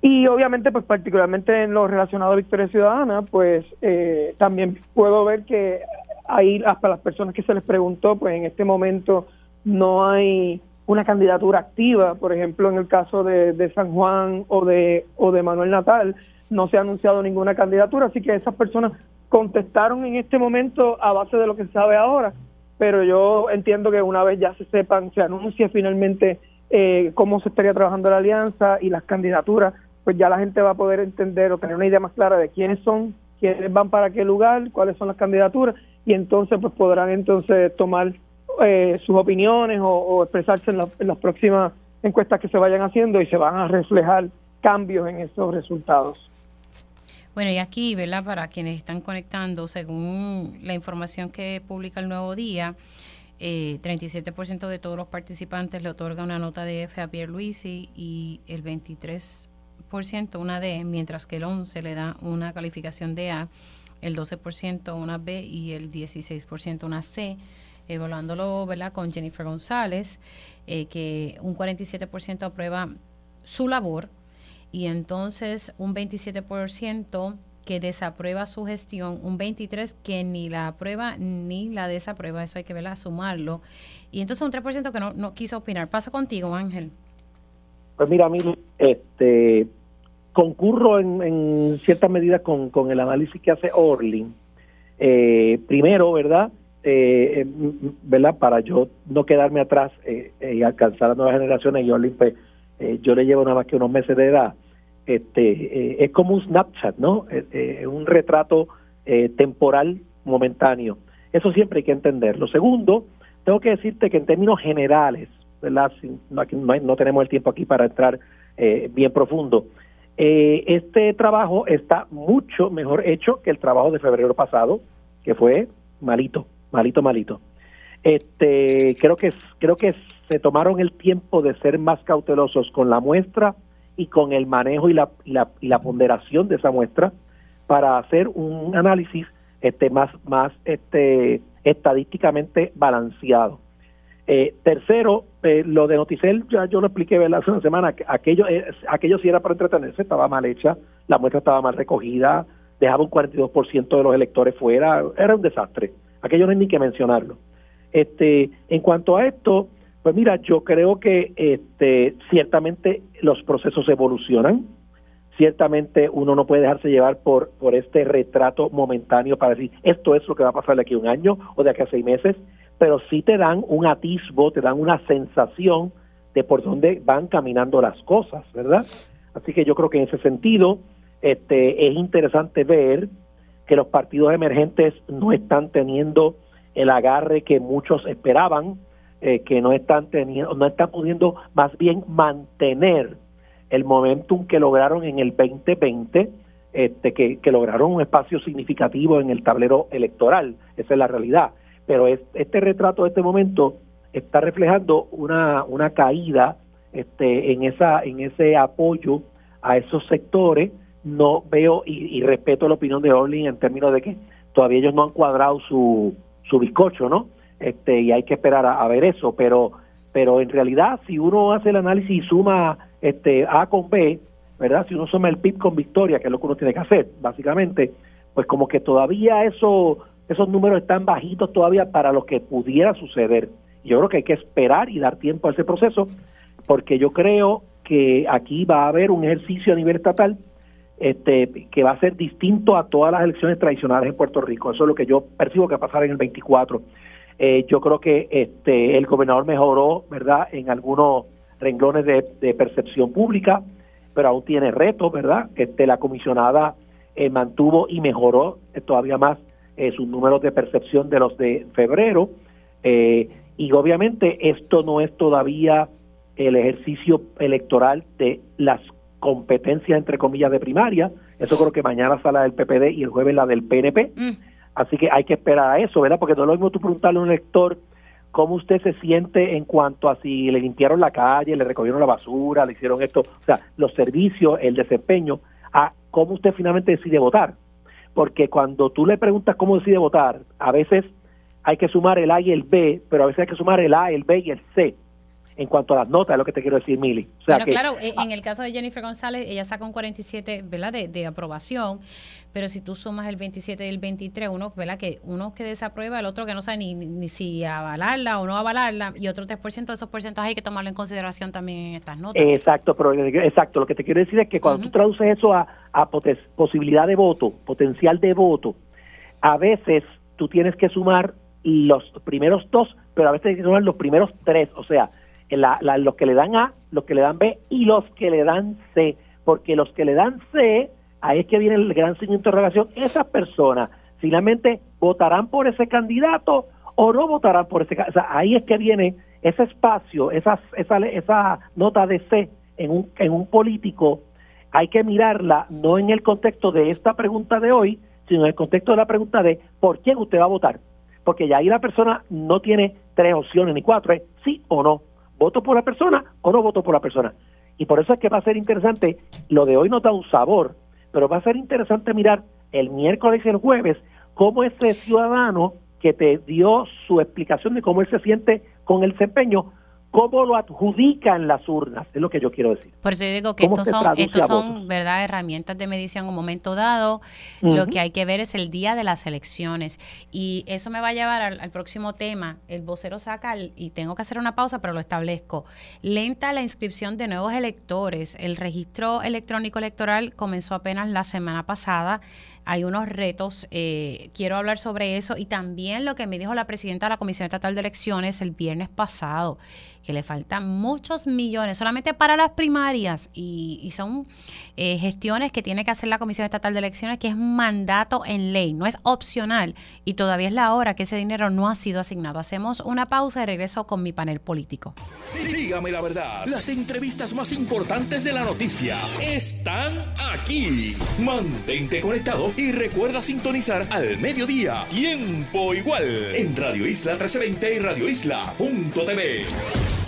Speaker 11: y obviamente, pues particularmente en lo relacionado a Victoria Ciudadana, pues eh, también puedo ver que ahí hasta las personas que se les preguntó, pues en este momento no hay una candidatura activa, por ejemplo, en el caso de, San Juan o de, o de Manuel Natal, no se ha anunciado ninguna candidatura, así que esas personas contestaron en este momento a base de lo que se sabe ahora, pero yo entiendo que una vez ya se sepan, se anuncie finalmente eh, cómo se estaría trabajando la alianza y las candidaturas, pues ya la gente va a poder entender o tener una idea más clara de quiénes son, quiénes van para qué lugar, cuáles son las candidaturas y entonces pues podrán entonces tomar eh, sus opiniones o, expresarse en, en las próximas encuestas que se vayan haciendo y se van a reflejar cambios en esos resultados.
Speaker 2: Bueno, y aquí, ¿verdad? Para quienes están conectando, según la información que publica el Nuevo Día, eh, 37% de todos los participantes le otorga una nota de F a Pierre Luisi y el 23% una D, mientras que el 11 le da una calificación de A, el 12% una B y el 16% una C, evaluándolo ¿verdad? con Jennifer González, eh, que un 47% aprueba su labor y entonces un 27% que desaprueba su gestión, un 23% que ni la aprueba ni la desaprueba, eso hay que verla, sumarlo, y entonces un 3% que no, no quiso opinar. Pasa contigo, Ángel.
Speaker 12: Pues mira, mí, este, concurro en, cierta medida con, el análisis que hace Orlin. Eh, primero, ¿verdad? Eh, ¿verdad? Para yo no quedarme atrás eh, y alcanzar a nuevas generaciones, y Orlin, pues, yo le llevo nada más que unos meses de edad. Este, es como un Snapchat, ¿no? un retrato temporal momentáneo. Eso siempre hay que entender. Lo segundo, tengo que decirte que en términos generales, ¿verdad? No, no, tenemos el tiempo aquí para entrar bien profundo. Eh, este trabajo está mucho mejor hecho que el trabajo de febrero pasado, que fue malito, malito, malito. Este, creo que creo que se tomaron el tiempo de ser más cautelosos con la muestra y con el manejo y la, y la, y la ponderación de esa muestra para hacer un análisis este más más este estadísticamente balanceado. Eh, tercero, eh, lo de Noticel, ya yo lo expliqué hace una semana, aquello, eh, aquello sí era para entretenerse, estaba mal hecha, la muestra estaba mal recogida, dejaba un 42% de los electores fuera, era un desastre, aquello no hay ni que mencionarlo. Este, en cuanto a esto, pues mira, yo creo que este, ciertamente los procesos evolucionan, ciertamente uno no puede dejarse llevar por, por este retrato momentáneo para decir esto es lo que va a pasar de aquí a un año o de aquí a seis meses pero sí te dan un atisbo, te dan una sensación de por dónde van caminando las cosas, ¿verdad? Así que yo creo que en ese sentido este, es interesante ver que los partidos emergentes no están teniendo el agarre que muchos esperaban, eh, que no están teniendo, no están pudiendo más bien mantener el momentum que lograron en el 2020, este, que, que lograron un espacio significativo en el tablero electoral. Esa es la realidad pero este retrato de este momento está reflejando una, una caída este, en, esa, en ese apoyo a esos sectores. No veo y, respeto la opinión de Orlin en términos de que todavía ellos no han cuadrado su, su bizcocho, ¿no? Este, y hay que esperar a, ver eso, pero pero en realidad si uno hace el análisis y suma este A con B, ¿verdad? Si uno suma el PIB con victoria, que es lo que uno tiene que hacer, básicamente, pues como que todavía eso esos números están bajitos todavía para lo que pudiera suceder. Yo creo que hay que esperar y dar tiempo a ese proceso, porque yo creo que aquí va a haber un ejercicio a nivel estatal este, que va a ser distinto a todas las elecciones tradicionales en Puerto Rico. Eso es lo que yo percibo que va a pasar en el 24. Eh, yo creo que este, el gobernador mejoró, ¿verdad?, en algunos renglones de, percepción pública, pero aún tiene retos, ¿verdad? Este, la comisionada eh, mantuvo y mejoró todavía más eh, sus números de percepción de los de febrero. Eh, y obviamente esto no es todavía el ejercicio electoral de las competencias entre comillas de primaria, eso creo que mañana sale del PPD y el jueves la del PNP, mm. así que hay que esperar a eso, ¿verdad? Porque no es lo mismo tú preguntarle a un elector cómo usted se siente en cuanto a si le limpiaron la calle, le recogieron la basura, le hicieron esto, o sea, los servicios, el desempeño, a cómo usted finalmente decide votar. Porque cuando tú le preguntas cómo decide votar, a veces hay que sumar el A y el B, pero a veces hay que sumar el A, el B y el C en cuanto a las notas, es lo que te quiero decir, Mili.
Speaker 2: O sea claro, e, en el caso de Jennifer González, ella saca un 47, ¿verdad?, de, de, aprobación, pero si tú sumas el 27 y el 23, uno, ¿verdad?, que uno que desaprueba, el otro que no sabe ni, ni, si avalarla o no avalarla, y otro 3% de esos porcentajes hay que tomarlo en consideración también en estas notas.
Speaker 12: Exacto, pero exacto, lo que te quiero decir es que cuando tú traduces eso a, a posibilidad de voto, potencial de voto, a veces tú tienes que sumar los primeros dos, pero a veces hay que sumar los primeros tres, o sea, la, los que le dan A, los que le dan B y los que le dan C, porque los que le dan C, ahí es que viene el gran signo de interrogación, esas personas finalmente votarán por ese candidato o no votarán por ese candidato. O sea, ahí es que viene ese espacio, esa, esa, esa nota de C en un, en un político, hay que mirarla no en el contexto de esta pregunta de hoy, sino en el contexto de la pregunta de por quién usted va a votar. Porque ya ahí la persona no tiene tres opciones ni cuatro, es sí o no. ¿Voto por la persona o no voto por la persona? Y por eso es que va a ser interesante, lo de hoy no da un sabor, pero va a ser interesante mirar el miércoles y el jueves cómo ese ciudadano que te dio su explicación de cómo él se siente con el desempeño cómo lo adjudican las urnas, es lo que yo quiero decir.
Speaker 2: Por eso yo digo que estos son, estos son ¿verdad? herramientas de medición en un momento dado. Lo que hay que ver es el día de las elecciones. Y eso me va a llevar al, próximo tema. El vocero saca, y tengo que hacer una pausa, pero lo establezco. Lenta la inscripción de nuevos electores. El registro electrónico electoral comenzó apenas la semana pasada hay unos retos. Eh, quiero hablar sobre eso y también lo que me dijo la presidenta de la Comisión Estatal de Elecciones el viernes pasado, que le faltan muchos millones solamente para las primarias y, son eh, gestiones que tiene que hacer la Comisión Estatal de Elecciones, que es mandato en ley, no es opcional y todavía es la hora que ese dinero no ha sido asignado. Hacemos una pausa y regreso con mi panel político.
Speaker 1: Dígame la verdad, las entrevistas más importantes de la noticia están aquí. Mantente conectado y recuerda sintonizar al mediodía, tiempo igual, en Radio Isla 1320 y Radio Isla.tv.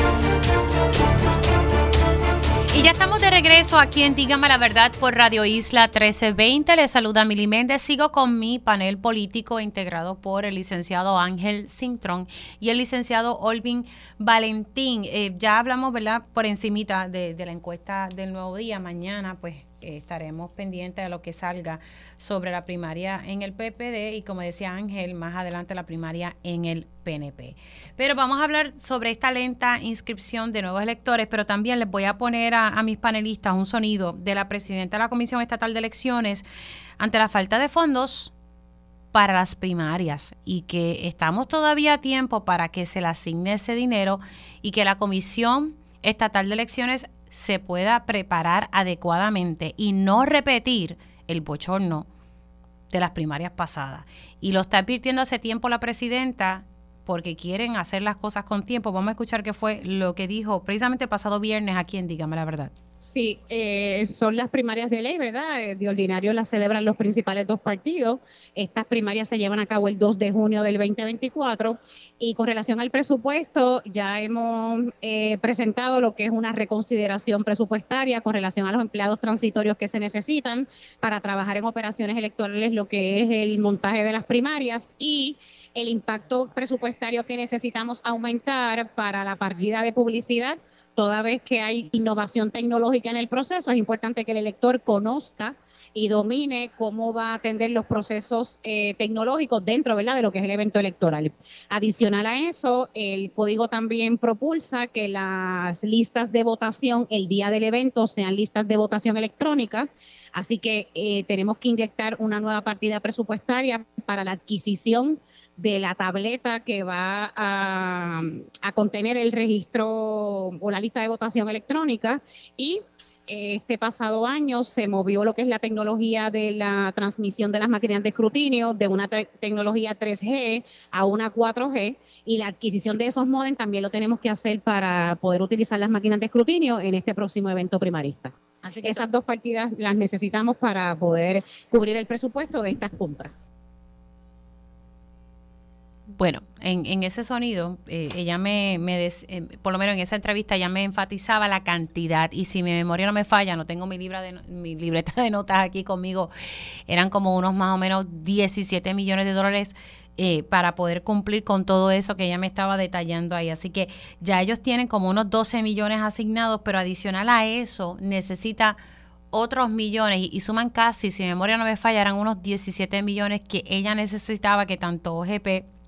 Speaker 2: Ya estamos de regreso aquí en Dígame la Verdad por Radio Isla 1320. Les saluda Mili Méndez. Sigo con mi panel político integrado por el licenciado Ángel Cintrón y el licenciado Olvin Valentín. Eh, ya hablamos, ¿verdad?, por encimita de, de la encuesta del nuevo día. Mañana, pues, estaremos pendientes de lo que salga sobre la primaria en el PPD y como decía Ángel, más adelante la primaria en el PNP. Pero vamos a hablar sobre esta lenta inscripción de nuevos electores, pero también les voy a poner a, mis panelistas un sonido de la presidenta de la Comisión Estatal de Elecciones ante la falta de fondos para las primarias y que estamos todavía a tiempo para que se le asigne ese dinero y que la Comisión Estatal de Elecciones se pueda preparar adecuadamente y no repetir el bochorno de las primarias pasadas. Y lo está advirtiendo hace tiempo la presidenta porque quieren hacer las cosas con tiempo. Vamos a escuchar qué fue lo que dijo precisamente el pasado viernes aquí en Dígame la Verdad.
Speaker 13: Sí, eh, son las primarias de ley, ¿verdad? Eh, de ordinario las celebran los principales dos partidos. Estas primarias se llevan a cabo el 2 de junio del 2024 y con relación al presupuesto ya hemos eh, presentado lo que es una reconsideración presupuestaria con relación a los empleados transitorios que se necesitan para trabajar en operaciones electorales, lo que es el montaje de las primarias y el impacto presupuestario que necesitamos aumentar para la partida de publicidad toda vez que hay innovación tecnológica en el proceso, es importante que el elector conozca y domine cómo va a atender los procesos eh, tecnológicos dentro de lo que es el evento electoral. Adicional a eso, el código también propulsa que las listas de votación el día del evento sean listas de votación electrónica. Así que eh, tenemos que inyectar una nueva partida presupuestaria para la adquisición de la tableta que va a, a contener el registro o la lista de votación electrónica y este pasado año se movió lo que es la tecnología de la transmisión de las máquinas de escrutinio de una tecnología 3G a una 4G y la adquisición de esos modems también lo tenemos que hacer para poder utilizar las máquinas de escrutinio en este próximo evento primarista. Así que Esas dos partidas las necesitamos para poder cubrir el presupuesto de estas compras.
Speaker 2: Bueno, en, ese sonido, eh, ella me, me eh, por lo menos en esa entrevista, ya me enfatizaba la cantidad. Y si mi memoria no me falla, no tengo mi, libra de, mi libreta de notas aquí conmigo, eran como unos más o menos 17 millones de dólares eh, para poder cumplir con todo eso que ella me estaba detallando ahí. Así que ya ellos tienen como unos 12 millones asignados, pero adicional a eso necesita otros millones y, suman casi, si mi memoria no me falla, eran unos 17 millones que ella necesitaba que tanto OGP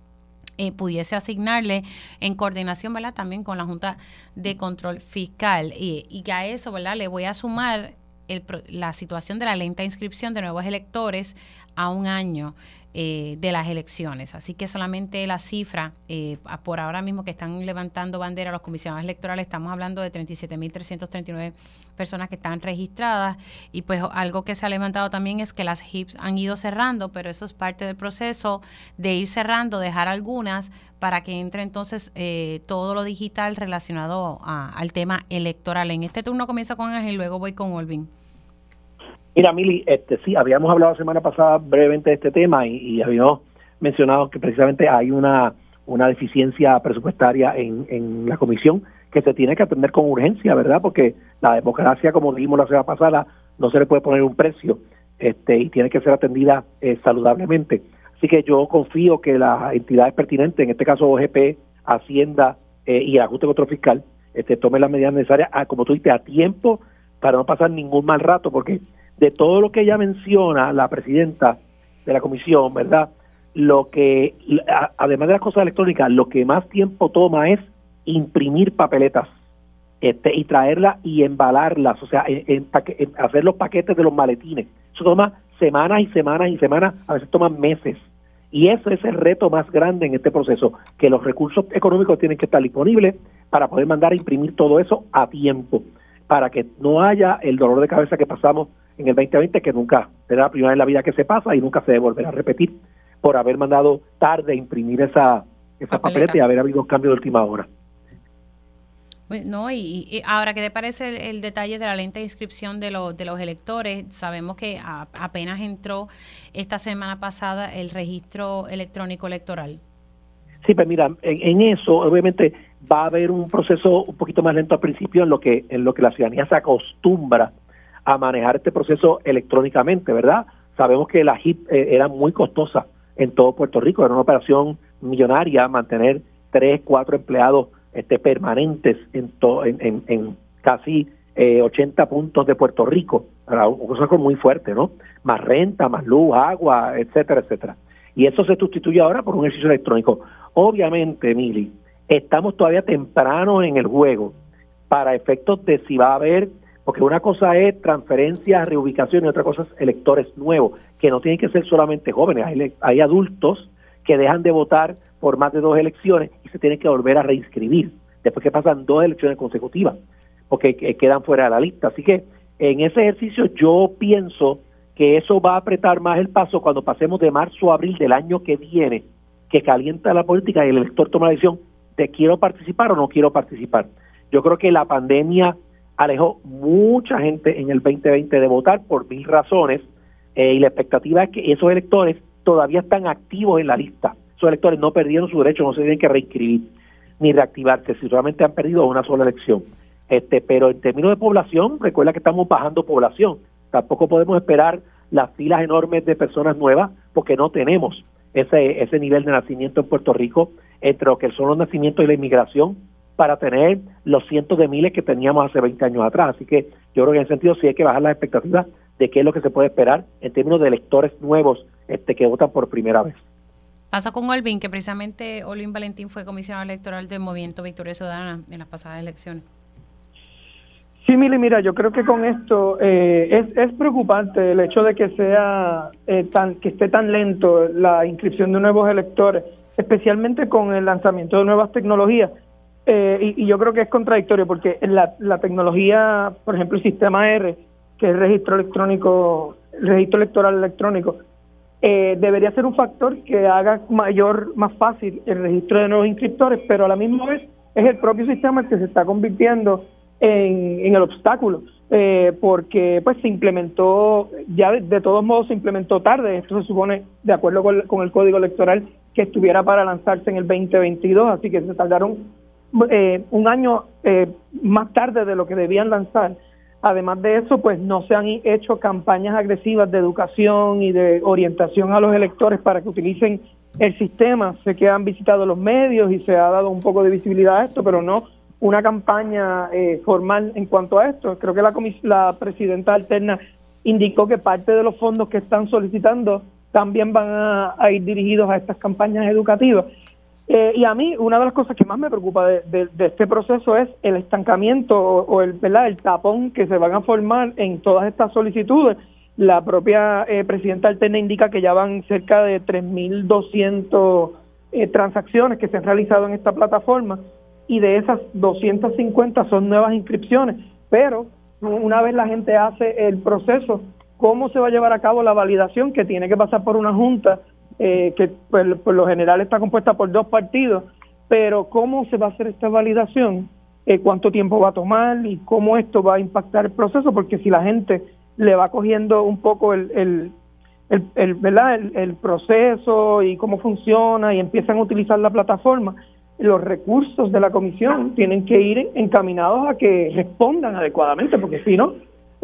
Speaker 2: eh, pudiese asignarle en coordinación, ¿verdad? También con la Junta de Control Fiscal. Y, y a eso, ¿verdad? Le voy a sumar el, la situación de la lenta inscripción de nuevos electores a un año. Eh, de las elecciones. Así que solamente la cifra, eh, por ahora mismo que están levantando bandera los comisionados electorales, estamos hablando de 37.339 personas que están registradas y pues algo que se ha levantado también es que las HIPs han ido cerrando, pero eso es parte del proceso de ir cerrando, dejar algunas para que entre entonces eh, todo lo digital relacionado al tema electoral. En este turno comienza con Ángel luego voy con Olvin.
Speaker 12: Mira, Mili, este, sí, habíamos hablado la semana pasada brevemente de este tema y, habíamos mencionado que precisamente hay una, una deficiencia presupuestaria en, en la comisión que se tiene que atender con urgencia, ¿verdad? Porque la democracia, como dijimos la semana pasada, no se le puede poner un precio este, y tiene que ser atendida eh, saludablemente. Así que yo confío que las entidades pertinentes, en este caso OGP, Hacienda eh, y Ajuste Control Fiscal, este, tomen las medidas necesarias, a, como tú dices, a tiempo para no pasar ningún mal rato, porque de todo lo que ella menciona, la presidenta de la comisión, ¿verdad? Lo que, además de las cosas electrónicas, lo que más tiempo toma es imprimir papeletas este, y traerlas y embalarlas, o sea, en, hacer los paquetes de los maletines. Eso toma semanas y semanas y semanas, a veces toma meses. Y ese es el reto más grande en este proceso, que los recursos económicos tienen que estar disponibles para poder mandar a imprimir todo eso a tiempo, para que no haya el dolor de cabeza que pasamos en el 2020 que nunca será la primera vez en la vida que se pasa y nunca se debe volver a repetir por haber mandado tarde imprimir esa, esa papeleta. y haber habido cambio de última hora.
Speaker 2: No, y, ahora, ¿qué te parece el, detalle de la lenta inscripción de, de los electores? Sabemos que apenas entró esta semana pasada el registro electrónico electoral.
Speaker 12: Sí, pues mira, en, eso obviamente va a haber un proceso un poquito más lento al principio en lo que en lo que la ciudadanía se acostumbra a manejar este proceso electrónicamente, ¿verdad? Sabemos que la HIP eh, era muy costosa en todo Puerto Rico, era una operación millonaria mantener tres, cuatro empleados este, permanentes en, en, casi eh, 80 puntos de Puerto Rico, una cosa muy fuerte, ¿no? Más renta, más luz, agua, etcétera, etcétera. Y eso se sustituye ahora por un ejercicio electrónico. Obviamente, Mili, estamos todavía temprano en el juego para efectos de si va a haber porque una cosa es transferencia, reubicación y otra cosa es electores nuevos, que no tienen que ser solamente jóvenes, hay, hay adultos que dejan de votar por más de dos elecciones y se tienen que volver a reinscribir después que pasan dos elecciones consecutivas, porque quedan fuera de la lista. Así que en ese ejercicio yo pienso que eso va a apretar más el paso cuando pasemos de marzo a abril del año que viene, que calienta la política y el elector toma la decisión de quiero participar o no quiero participar. Yo creo que la pandemia alejó mucha gente en el 2020 de votar por mil razones eh, y la expectativa es que esos electores todavía están activos en la lista. Esos electores no perdieron su derecho, no se tienen que reinscribir ni reactivarse si realmente han perdido una sola elección. Este, pero en términos de población, recuerda que estamos bajando población. Tampoco podemos esperar las filas enormes de personas nuevas porque no tenemos ese, ese nivel de nacimiento en Puerto Rico entre lo que son los nacimientos y la inmigración para tener los cientos de miles que teníamos hace 20 años atrás. Así que yo creo que en ese sentido sí hay que bajar las expectativas de qué es lo que se puede esperar en términos de electores nuevos este, que votan por primera vez.
Speaker 2: Pasa con Olvin, que precisamente Olvin Valentín fue comisionado electoral del Movimiento Victoria Ciudadana en las pasadas elecciones.
Speaker 11: Sí, Mili, mira, yo creo que con esto eh, es, es preocupante el hecho de que sea eh, tan que esté tan lento la inscripción de nuevos electores, especialmente con el lanzamiento de nuevas tecnologías. Eh, y, yo creo que es contradictorio porque la, la tecnología, por ejemplo, el sistema R, que es registro electrónico, el registro electoral electrónico, debería ser un factor que haga mayor, más fácil el registro de nuevos inscriptores, pero a la misma vez es el propio sistema el que se está convirtiendo en, el obstáculo, eh, porque pues se implementó, ya de, todos modos se implementó tarde, esto se supone, de acuerdo con, el código electoral, que estuviera para lanzarse en el 2022, así que se tardaron eh, un año eh, más tarde de lo que debían lanzar. Además de eso, pues no se han hecho campañas agresivas de educación y de orientación a los electores para que utilicen el sistema. Sé que han visitado los medios y se ha dado un poco de visibilidad a esto, pero no una campaña eh, formal en cuanto a esto. Creo que la, la presidenta alterna indicó que parte de los fondos que están solicitando también van a, ir dirigidos a estas campañas educativas. Eh, y a mí, una de las cosas que más me preocupa de, este proceso es el estancamiento o, el, ¿verdad? el tapón que se van a formar en todas estas solicitudes. La propia eh, presidenta alterna indica que ya van cerca de 3.200 eh, transacciones que se han realizado en esta plataforma y de esas 250 son nuevas inscripciones, pero una vez la gente hace el proceso, ¿cómo se va a llevar a cabo la validación que tiene que pasar por una junta eh, que pues, por lo general está compuesta por dos partidos, pero cómo se va a hacer esta validación? Eh, cuánto tiempo va a tomar y cómo esto va a impactar el proceso, porque si la gente le va cogiendo un poco el, el, el, el ¿verdad? el, proceso y cómo funciona y empiezan a utilizar la plataforma, los recursos de la comisión tienen que ir encaminados a que respondan adecuadamente, porque si no,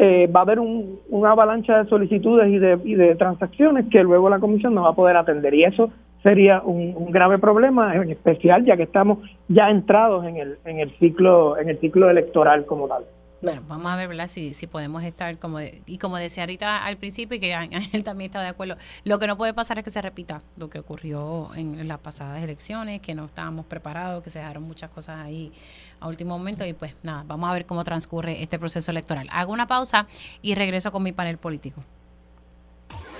Speaker 11: eh, va a haber un, una avalancha de solicitudes y de, transacciones que luego la comisión no va a poder atender. Y eso sería un, un, grave problema, en especial ya que estamos ya entrados en el, en el ciclo, en el ciclo electoral como tal.
Speaker 2: Bueno, vamos a ver, ¿verdad? Si, si podemos estar como, y como decía ahorita al principio, y que él también está de acuerdo, lo que no puede pasar es que se repita lo que ocurrió en, las pasadas elecciones, que no estábamos preparados, que se dejaron muchas cosas ahí a último momento, y pues nada, vamos a ver cómo transcurre este proceso electoral. Hago una pausa y regreso con mi panel político.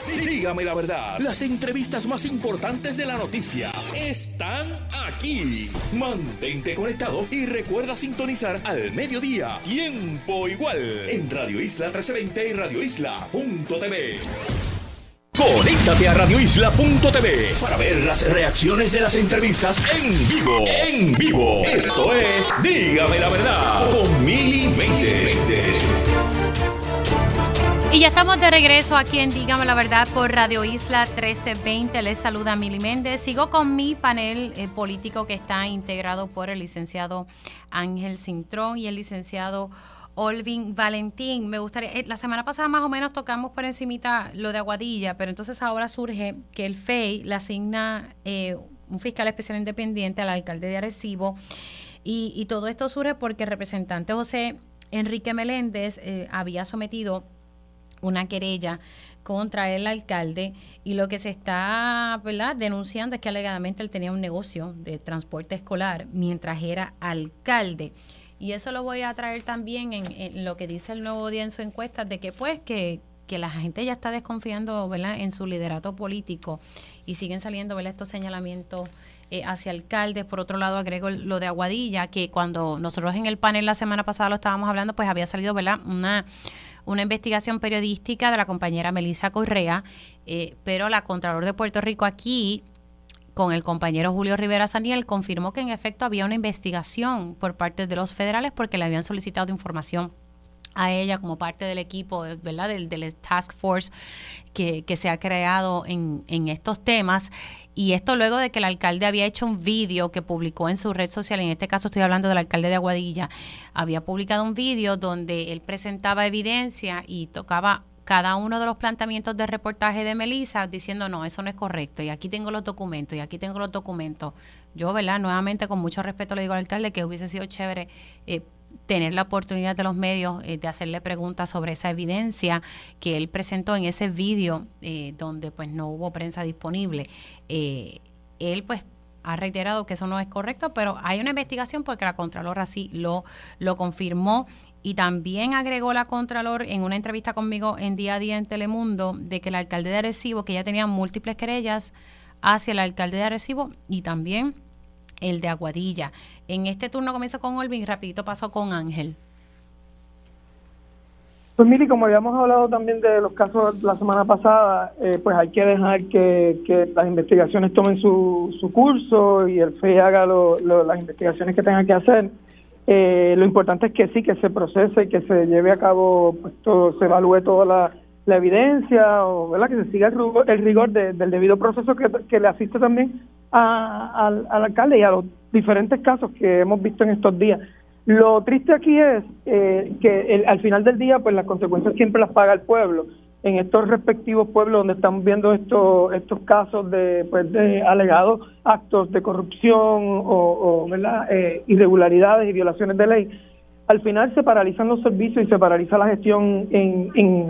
Speaker 1: Dígame la verdad, las entrevistas más importantes de la noticia están aquí. Mantente conectado y recuerda sintonizar al mediodía, tiempo igual, en Radio Isla 1320 y Radio Isla.tv. Conéctate a radioisla.tv para ver las reacciones de las entrevistas en vivo. En vivo. Esto es Dígame la verdad con Mili
Speaker 2: y ya estamos de regreso aquí en Dígame la Verdad por Radio Isla 1320. Les saluda Mili Méndez. Sigo con mi panel eh, político que está integrado por el licenciado Ángel Cintrón y el licenciado Olvin Valentín. Me gustaría, eh, la semana pasada más o menos tocamos por encimita lo de Aguadilla, pero entonces ahora surge que el FEI le asigna eh, un fiscal especial independiente al alcalde de Arecibo. Y, y, todo esto surge porque el representante José Enrique Meléndez había sometido una querella contra el alcalde y lo que se está ¿verdad? denunciando es que alegadamente él tenía un negocio de transporte escolar mientras era alcalde. Y eso lo voy a traer también en, lo que dice el nuevo día en su encuesta, de que pues que, que la gente ya está desconfiando ¿verdad? en su liderato político y siguen saliendo ¿verdad? estos señalamientos eh, hacia alcaldes. Por otro lado, agrego lo de Aguadilla, que cuando nosotros en el panel la semana pasada lo estábamos hablando, pues había salido ¿verdad? una una investigación periodística de la compañera Melissa Correa, eh, pero la Contralor de Puerto Rico aquí con el compañero Julio Rivera Saniel confirmó que en efecto había una investigación por parte de los federales porque le habían solicitado información a ella como parte del equipo, ¿verdad? Del, del task force que, que, se ha creado en, en estos temas. Y esto luego de que el alcalde había hecho un vídeo que publicó en su red social, en este caso estoy hablando del alcalde de Aguadilla, había publicado un vídeo donde él presentaba evidencia y tocaba cada uno de los planteamientos de reportaje de Melissa diciendo, no, eso no es correcto, y aquí tengo los documentos, y aquí tengo los documentos. Yo, ¿verdad? Nuevamente, con mucho respeto le digo al alcalde que hubiese sido chévere eh, tener la oportunidad de los medios eh, de hacerle preguntas sobre esa evidencia que él presentó en ese vídeo eh, donde pues no hubo prensa disponible. Eh, él pues ha reiterado que eso no es correcto, pero hay una investigación porque la Contralora así lo, lo confirmó. Y también agregó la Contralor en una entrevista conmigo en Día a Día en Telemundo de que el alcalde de Arecibo, que ya tenía múltiples querellas hacia el alcalde de Arecibo y también el de Aguadilla. En este turno comienza con Olvin rapidito paso con Ángel.
Speaker 11: Pues mire, como habíamos hablado también de los casos la semana pasada, eh, pues hay que dejar que, las investigaciones tomen su, su curso y el FEI haga las investigaciones que tenga que hacer. Eh, lo importante es que sí, que se procese, y que se lleve a cabo, pues se evalúe toda la, evidencia, o ¿verdad? que se siga el rigor, del debido proceso que, le asiste también al alcalde y a los diferentes casos que hemos visto en estos días. Lo triste aquí es eh, que al final del día, pues las consecuencias siempre las paga el pueblo. En estos respectivos pueblos donde estamos viendo estos estos casos de, pues, de alegados actos de corrupción o, eh, irregularidades y violaciones de ley, al final se paralizan los servicios y se paraliza la gestión en,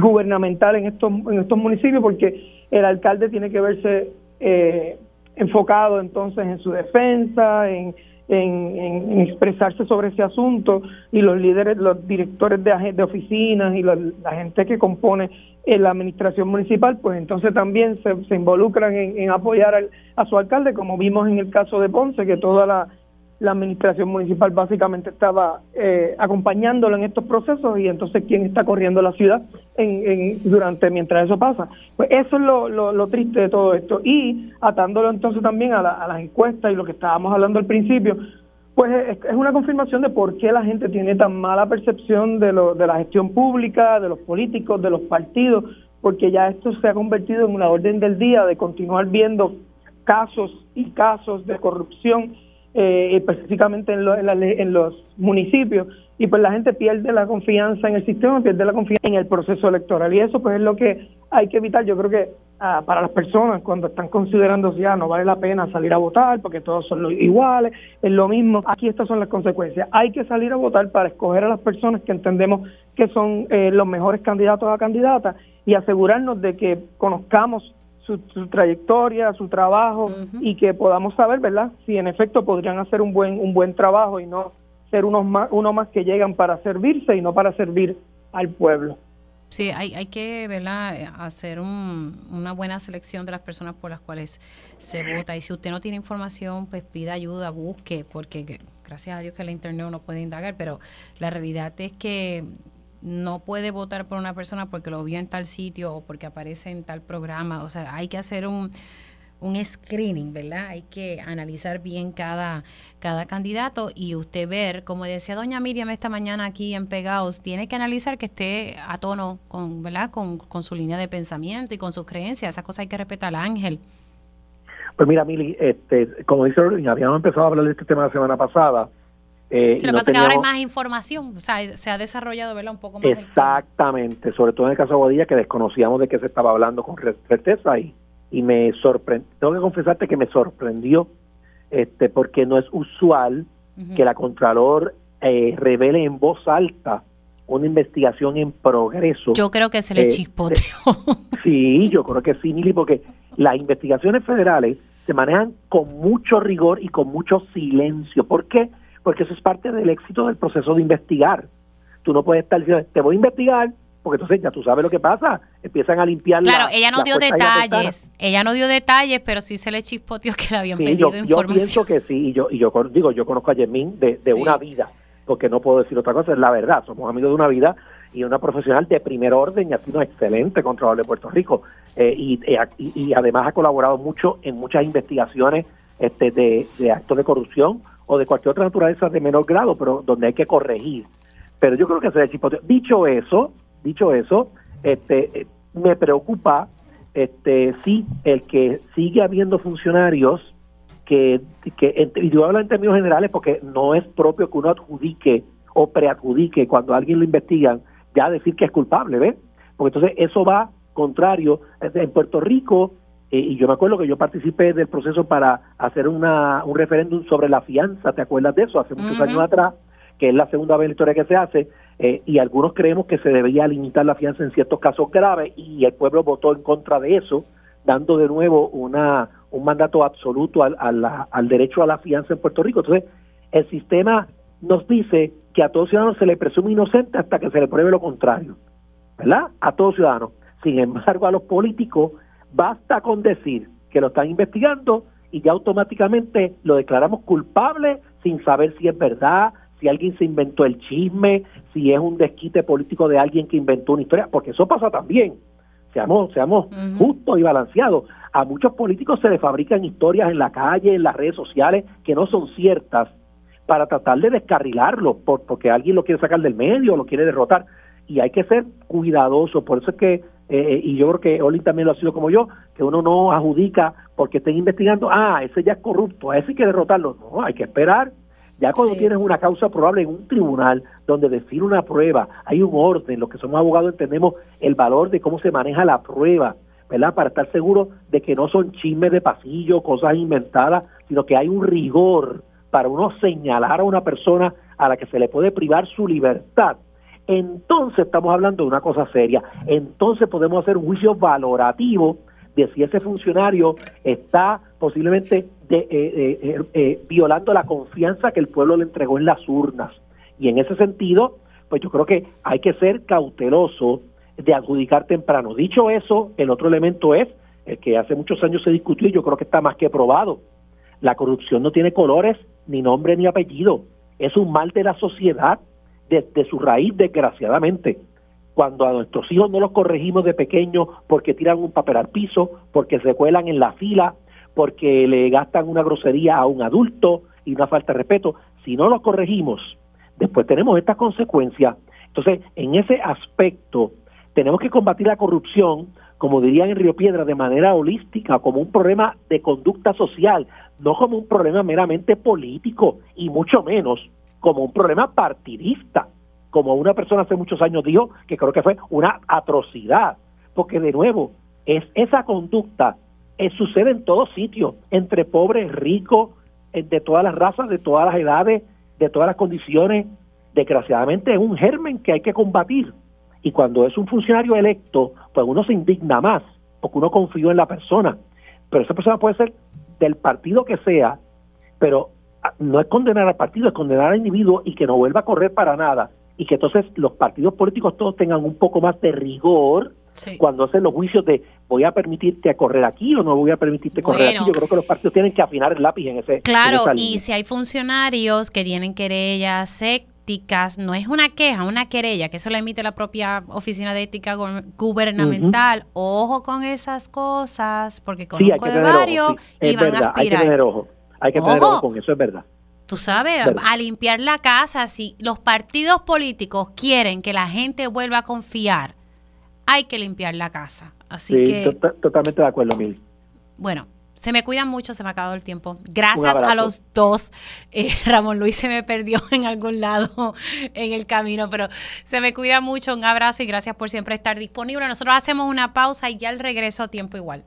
Speaker 11: gubernamental en estos en estos municipios porque el alcalde tiene que verse eh, enfocado entonces en su defensa, en en, expresarse sobre ese asunto y los líderes, los directores de, de oficinas y la gente que compone la administración municipal, pues entonces también se, involucran en, apoyar a su alcalde, como vimos en el caso de Ponce, que toda la, la administración municipal básicamente estaba eh, acompañándolo en estos procesos y entonces quién está corriendo la ciudad en, durante mientras eso pasa. Pues eso es lo, lo, triste de todo esto y atándolo entonces también a, las encuestas y lo que estábamos hablando al principio, pues es, es, una confirmación de por qué la gente tiene tan mala percepción de, lo, de la gestión pública, de los políticos, de los partidos, porque ya esto se ha convertido en una orden del día de continuar viendo casos y casos de corrupción eh, específicamente en, en, los municipios, y pues la gente pierde la confianza en el sistema, pierde la confianza en el proceso electoral. Y eso pues es lo que hay que evitar. Yo creo que ah, para las personas cuando están considerando si ya no vale la pena salir a votar porque todos son iguales, es lo mismo. Aquí estas son las consecuencias. Hay que salir a votar para escoger a las personas que entendemos que son eh, los mejores candidatos a candidatas y asegurarnos de que conozcamos su, trayectoria, su trabajo y que podamos saber, ¿verdad? Si en efecto podrían hacer un buen un buen trabajo y no ser unos más, uno más que llegan para servirse y no para servir al pueblo.
Speaker 2: Sí, hay, hay que ¿verdad? hacer una buena selección de las personas por las cuales se vota. Y si usted no tiene información, pues pida ayuda, busque, porque gracias a Dios que el Internet no puede indagar, pero la realidad es que no puede votar por una persona porque lo vio en tal sitio o porque aparece en tal programa. O sea, hay que hacer un, un screening, ¿verdad? Hay que analizar bien cada, cada candidato y usted ver, como decía doña Miriam esta mañana aquí en Pegaos, tiene que analizar que esté a tono con, ¿verdad? Con, con su línea de pensamiento y con sus creencias. Esas cosas hay que respetar, Ángel.
Speaker 12: Pues mira, Mili, este, como dice habíamos empezado a hablar de este tema la semana pasada
Speaker 2: eh, Se lo pasa que ahora hay más información, o sea, se ha desarrollado ¿verdad? un poco más.
Speaker 12: Exactamente, sobre todo en el caso de Bodilla, que desconocíamos de qué se estaba hablando con certeza y, y me sorprendió, tengo que confesarte que me sorprendió, este porque no es usual que la Contralor eh, revele en voz alta una investigación en progreso.
Speaker 2: Yo creo que se le eh, chispoteó.
Speaker 12: sí, yo creo que sí, Mili, porque las investigaciones federales se manejan con mucho rigor y con mucho silencio. ¿Por qué? Porque eso es parte del éxito del proceso de investigar. Tú no puedes estar diciendo, te voy a investigar, porque entonces ya tú sabes lo que pasa, empiezan a limpiar
Speaker 2: Claro, ella no dio detalles, ella no dio detalles, pero sí se le chispoteó que le habían pedido información. Yo
Speaker 12: pienso que sí, y yo, y yo digo, yo conozco a Yemín de, de una vida, porque no puedo decir otra cosa, es la verdad, somos amigos de una vida y una profesional de primer orden y ha sido un excelente controlador de Puerto Rico eh, y, y, además ha colaborado mucho en muchas investigaciones este, de, de actos de corrupción o de cualquier otra naturaleza de menor grado, pero donde hay que corregir. Pero yo creo que se Dicho eso, dicho eso, este, eh, me preocupa, este, sí, el que sigue habiendo funcionarios que, que y yo hablo en términos generales porque no es propio que uno adjudique o preadjudique cuando alguien lo investigan, ya decir que es culpable, ¿ves? Porque entonces eso va contrario. En Puerto Rico eh, y yo me acuerdo que yo participé del proceso para hacer una, un referéndum sobre la fianza, ¿te acuerdas de eso? Hace muchos años atrás, que es la segunda vez en la historia que se hace, eh, y algunos creemos que se debería limitar la fianza en ciertos casos graves, y el pueblo votó en contra de eso, dando de nuevo una, un mandato absoluto al, al derecho a la fianza en Puerto Rico. Entonces, el sistema nos dice que a todo ciudadano se le presume inocente hasta que se le pruebe lo contrario, ¿verdad? A todo ciudadano. Sin embargo, a los políticos basta con decir que lo están investigando y ya automáticamente lo declaramos culpable sin saber si es verdad, si alguien se inventó el chisme, si es un desquite político de alguien que inventó una historia, porque eso pasa también. Seamos, seamos justos y balanceados. A muchos políticos se les fabrican historias en la calle, en las redes sociales, que no son ciertas, para tratar de descarrilarlo, por, porque alguien lo quiere sacar del medio, lo quiere derrotar. Y hay que ser cuidadoso. Por eso es que, eh, y yo creo que Oli también lo ha sido como yo, que uno no adjudica porque estén investigando, ah, ese ya es corrupto, a ese hay que derrotarlo. No, hay que esperar. Ya cuando tienes una causa probable en un tribunal donde define una prueba, hay un orden, los que somos abogados entendemos el valor de cómo se maneja la prueba, ¿verdad? Para estar seguro de que no son chismes de pasillo, cosas inventadas, sino que hay un rigor para uno señalar a una persona a la que se le puede privar su libertad, entonces estamos hablando de una cosa seria. Entonces podemos hacer un juicio valorativo de si ese funcionario está posiblemente de, eh, eh, eh, violando la confianza que el pueblo le entregó en las urnas. Y en ese sentido, pues yo creo que hay que ser cauteloso de adjudicar temprano. Dicho eso, el otro elemento es el que hace muchos años se discutió y yo creo que está más que probado. La corrupción no tiene colores ni nombre ni apellido. Es un mal de la sociedad desde su raíz, desgraciadamente. Cuando a nuestros hijos no los corregimos de pequeños porque tiran un papel al piso, porque se cuelan en la fila, porque le gastan una grosería a un adulto y una falta de respeto, si no los corregimos, después tenemos estas consecuencias. Entonces, en ese aspecto, tenemos que combatir la corrupción, como dirían en Río Piedra, de manera holística, como un problema de conducta social, no como un problema meramente político y mucho menos como un problema partidista, como una persona hace muchos años dijo que creo que fue una atrocidad, porque de nuevo, es esa conducta eh, sucede en todos sitios, entre pobres, ricos, eh, de todas las razas, de todas las edades, de todas las condiciones. Desgraciadamente es un germen que hay que combatir. Y cuando es un funcionario electo, pues uno se indigna más, porque uno confió en la persona. Pero esa persona puede ser del partido que sea, pero no es condenar al partido, es condenar al individuo y que no vuelva a correr para nada. Y que entonces los partidos políticos todos tengan un poco más de rigor cuando hacen los juicios de voy a permitirte correr aquí o no voy a permitirte correr aquí. Yo creo que los partidos tienen que afinar el lápiz en ese.
Speaker 2: Claro, y si hay funcionarios que tienen querellas éticas, no es una queja, una querella, que eso la emite la propia Oficina de Ética Gubernamental. Ojo con esas cosas, porque conozco de varios y van a aspirar.
Speaker 12: Hay que tener ojo, hay que tener ojo con eso, es verdad.
Speaker 2: Tú sabes, a limpiar la casa, si los partidos políticos quieren que la gente vuelva a confiar hay que limpiar la casa. Así sí, que.
Speaker 12: totalmente de acuerdo, Mil.
Speaker 2: Bueno, se me cuidan mucho, se me ha acabado el tiempo. Gracias a los dos. Eh, Ramón Luis se me perdió en algún lado en el camino, pero se me cuida mucho. Un abrazo y gracias por siempre estar disponible. Nosotros hacemos una pausa y ya al regreso a tiempo igual.